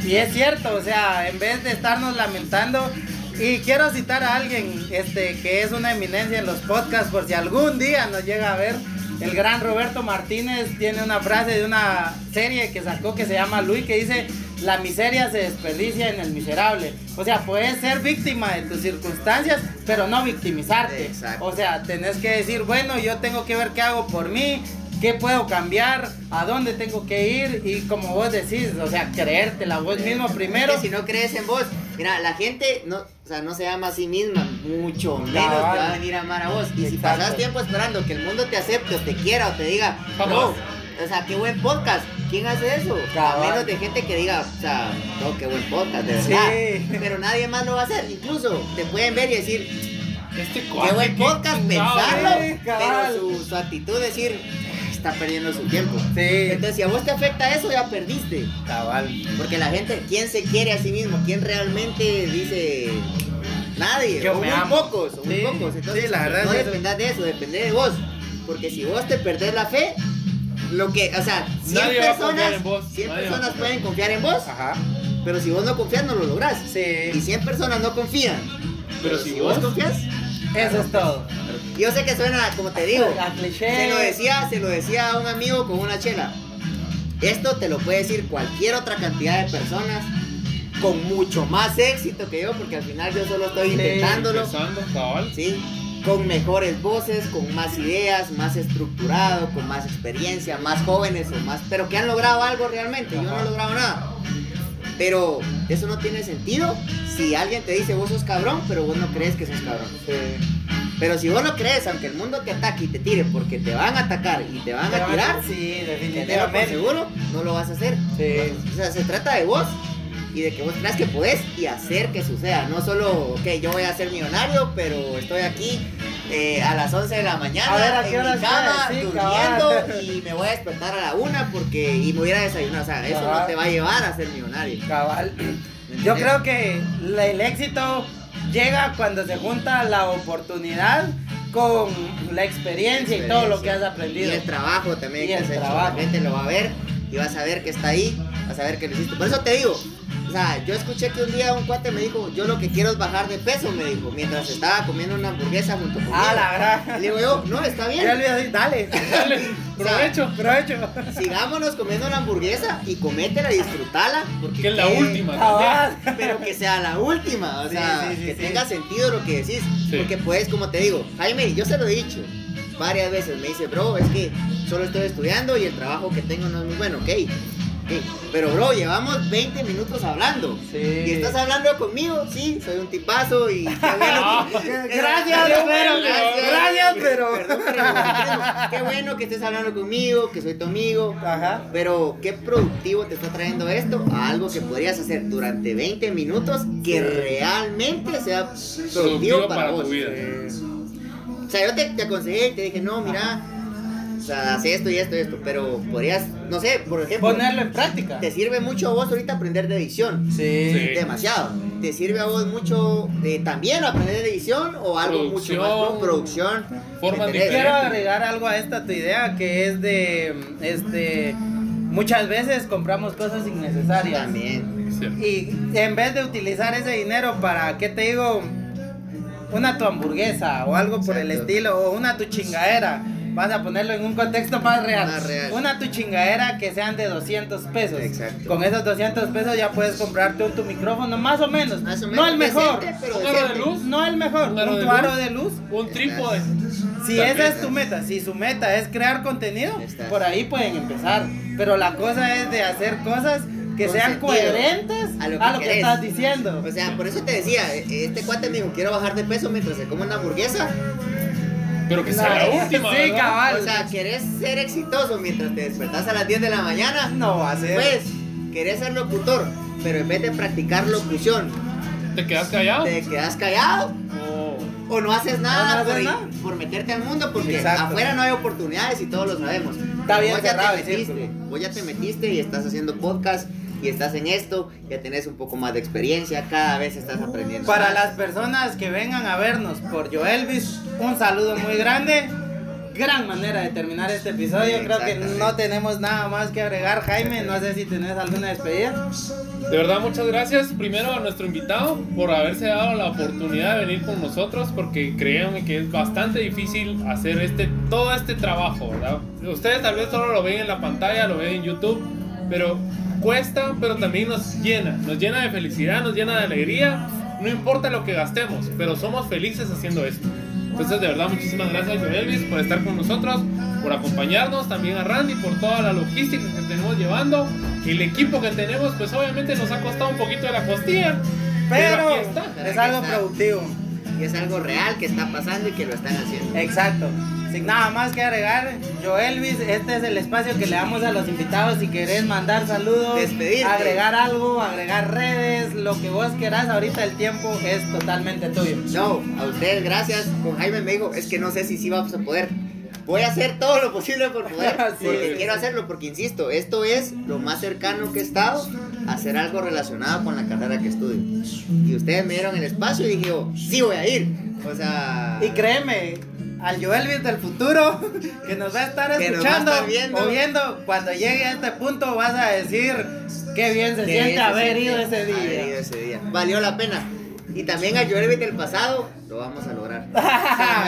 Y es cierto, o sea, en vez de estarnos lamentando, y quiero citar a alguien este, que es una eminencia en los podcasts, por si algún día nos llega a ver, el gran Roberto Martínez tiene una frase de una serie que sacó que se llama Luis, que dice, la miseria se desperdicia en el miserable. O sea, puedes ser víctima de tus circunstancias, pero no victimizarte. Exacto. O sea, tenés que decir, bueno, yo tengo que ver qué hago por mí, qué puedo cambiar, a dónde tengo que ir y como vos decís, o sea, creértela vos mismo primero. Que si no crees en vos, mira, la gente no, o sea, no se ama a sí misma, mucho menos Cabal. te va a venir a amar a vos. Y si pasas tiempo esperando que el mundo te acepte o te quiera o te diga, no, o sea, qué buen podcast, ¿quién hace eso? Cabal. A menos de gente que diga, o sea, no, qué buen podcast, de Sí. verdad. Pero nadie más lo va a hacer. Incluso te pueden ver y decir, Este qué buen podcast, pensarlo. eh. Sí, cabal. pero su, su actitud decir, está perdiendo su tiempo. Sí, Entonces, si a vos te afecta eso, ya perdiste. cabal. Porque la gente, ¿quién se quiere a sí mismo? ¿Quién realmente dice nadie? Yo o me muy amo. pocos, o muy Sí, pocos. Entonces, sí, la verdad no es dependas de eso, depende de vos. Porque si vos te perdés la fe, lo que, o sea, 100 Nadie va a confiar personas, en vos, 100 nadie va a personas pueden confiar en vos, Ajá. pero si vos no confías, no lo lográs. Y Sí, 100 personas no confían. Pero si vos- confías, eso es todo. yo sé que suena, como te digo, A cliché. se lo decía, se lo decía a un amigo con una chela. Esto te lo puede decir cualquier otra cantidad de personas con mucho más éxito que yo, porque al final yo solo estoy Sí, intentándolo, Empezando, cabal. ¿sí? Con mejores voces, con más ideas, más estructurado, con más experiencia, más jóvenes o más, pero que han logrado algo realmente. Yo no he logrado nada. Pero eso no tiene sentido si alguien te dice vos sos cabrón, pero vos no crees que sos cabrón. Pero si vos no crees, aunque el mundo te ataque y te tire, porque te van a atacar y te van a tirar, Sí, por definitivamente. seguro no lo vas a hacer. Sí. O sea, se trata de vos y de que vos creas que podés y hacer que suceda. No solo, ok, yo voy a ser millonario, pero estoy aquí eh, a las 11 de la mañana A ver, ¿a qué en mi cama? Sí, durmiendo cabal. y me voy a despertar a la una porque y me voy a desayunar. O sea, eso no te va a llevar a ser millonario. Cabal. ¿Me Yo creo que el éxito llega cuando se junta la oportunidad con la experiencia y todo lo que has Y aprendido. el trabajo también Y que el has hecho. trabajo. La gente lo va a ver. y vas a ver que está ahí, vas a ver que lo hiciste. Por eso te digo, o sea, yo escuché que un día un cuate me dijo, yo lo que quiero es bajar de peso, me dijo, mientras estaba comiendo una hamburguesa junto conmigo. Ah, la. Y le digo yo, no, está bien. Yo le iba a decir, dale. (laughs) Dale, provecho. Provecho. Sigámonos comiendo la hamburguesa y cométela y disfrutala. Porque Que es la qué- última. Cabal. Pero que sea la última, o Sí, sea, sí, sí, que sí. tenga sentido lo que decís. Sí. Porque pues, como te digo, Jaime, yo se lo he dicho varias veces, me dice, bro, es que solo estoy estudiando y el trabajo que tengo no es muy bueno, ok. Pero bro, llevamos 20 minutos hablando. Sí. Y estás hablando conmigo, sí, soy un tipazo y qué bueno. (laughs) que- (laughs) Gracias, pero. Gracias, pero. Perdón. Qué bueno que estés hablando conmigo, que soy tu amigo. Ajá. Pero qué productivo te está trayendo esto a algo que podrías hacer durante 20 minutos que realmente sea productivo Productivo para, para vos. tu vida. O sea, yo te, te aconsejé y te dije, no, mira, o sea, haz esto y esto y esto, pero podrías, no sé, por ejemplo, Ponerlo en práctica. te sirve mucho a vos ahorita aprender de edición. Sí. Sí. Demasiado. ¿Te sirve a vos mucho de, también aprender de edición o algo mucho más pro- Producción. entendés? Quiero diferentes. agregar algo a esta tu idea que es de este muchas veces compramos cosas innecesarias. También. Y en vez de utilizar ese dinero para, ¿qué te digo? Una tu hamburguesa o algo por el estilo, o una tu chingadera. Vas a ponerlo en un contexto más real. Más real. Una tu chingadera que sean de 200 pesos. Exacto. Con esos 200 pesos ya puedes comprarte un tu micrófono, más o menos. Más o no el mejor. decente, pero Un aro de luz. No el mejor. Un Un, aro de aro luz. de luz. Un trípode. Si También. esa es tu meta, si su meta es crear contenido, Estás. por ahí pueden empezar. Pero la cosa es de hacer cosas que Con sean coherentes A a lo lo que que, querés. estás diciendo. O sea, por eso te decía, este cuate me dijo, quiero bajar de peso mientras se come una hamburguesa. Pero que sea la No, última. sí, ¿verdad? cabal. O sea, ¿querés ser exitoso mientras te despertás a las 10 de la mañana? no va a ser. Pues, querés ser locutor, pero en vez de practicar locución, ¿Te quedas callado? te quedas callado Oh. o no haces nada, No, no haces por, nada. por meterte al mundo porque Exacto. afuera no hay oportunidades y todos lo sabemos. Está bien vos ya cerrado te el metiste, vos ya te metiste y estás haciendo podcast y estás en esto, ya tenés un poco más de experiencia, cada vez estás aprendiendo. Para más. las personas que vengan a vernos por Joelvis, un saludo muy grande. Gran manera de terminar este episodio. Sí, Creo que no tenemos nada más que agregar. Jaime, no sé si tenés alguna despedida. De verdad, muchas gracias primero a nuestro invitado por haberse dado la oportunidad de venir con nosotros, porque créanme que es bastante difícil hacer este, todo este trabajo, ¿verdad? Ustedes tal vez solo lo ven en la pantalla, lo ven en YouTube, pero cuesta, pero también nos llena, nos llena de felicidad, nos llena de alegría, no importa lo que gastemos, pero somos felices haciendo esto. Entonces, de verdad, muchísimas gracias, Elvis, por estar con nosotros, por acompañarnos, también a Randy por toda la logística que tenemos llevando. El equipo que tenemos, pues obviamente nos ha costado un poquito de la costilla, pero, Pero aquí está. es algo productivo. Es algo real que está pasando y que lo están haciendo. Exacto. Sin nada más que agregar, yo Elvis, este es el espacio que le damos a los invitados si querés mandar saludos, Despedirte. agregar algo, agregar redes, lo que vos querás, ahorita el tiempo es totalmente tuyo. No, a ustedes gracias. Con Jaime me dijo, es que no sé si sí vamos a poder. Voy a hacer todo lo posible por poder, (laughs) Sí, porque quiero hacerlo, porque insisto, esto es lo más cercano que he estado hacer algo relacionado con la carrera que estudio. Y ustedes me dieron el espacio y dije, yo, sí voy a ir. O sea, Y créeme, al Joelvis del futuro, (laughs) que nos va a estar escuchando viendo. o viendo, cuando llegue a este punto vas a decir, qué bien se que siente haber ido ese haber ido día. ese día. Valió la pena. Y también a Joelvit del pasado, lo vamos a lograr. (laughs)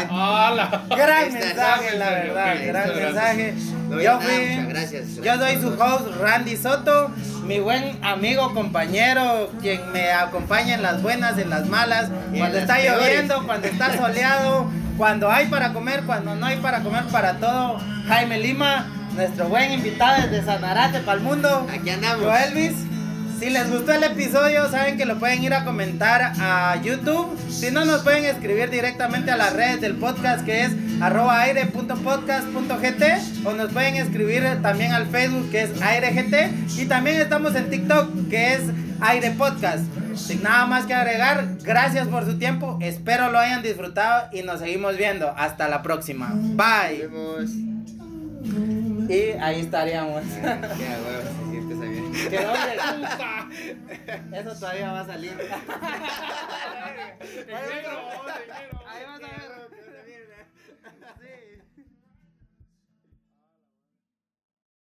¡Hala! Gran Está- mensaje, la verdad, ok, gran mensaje. No, Yo ya nada, fui, muchas gracias. yo soy su host Randy Soto, mi buen amigo, compañero, quien me acompaña en las buenas, en las malas, Y cuando está peores. lloviendo, (laughs) cuando está soleado, cuando hay para comer, cuando no hay para comer, para todo. Jaime Lima, nuestro buen invitado desde Sanarate para el mundo. Aquí andamos. Yo Elvis. Si les gustó el episodio, saben que lo pueden ir a comentar a YouTube. Si no, nos pueden escribir directamente a las redes del podcast que es arroba aire.podcast.gt o nos pueden escribir también al Facebook que es airegt y también estamos en TikTok que es aire podcast. Sin nada más que agregar, gracias por su tiempo, espero lo hayan disfrutado y nos seguimos viendo. Hasta la próxima. Bye. Y ahí estaríamos. Mierda. (laughs) Que hombre, (laughs) Eso todavía va a salir. (laughs) Ahí vas a ver. Sí.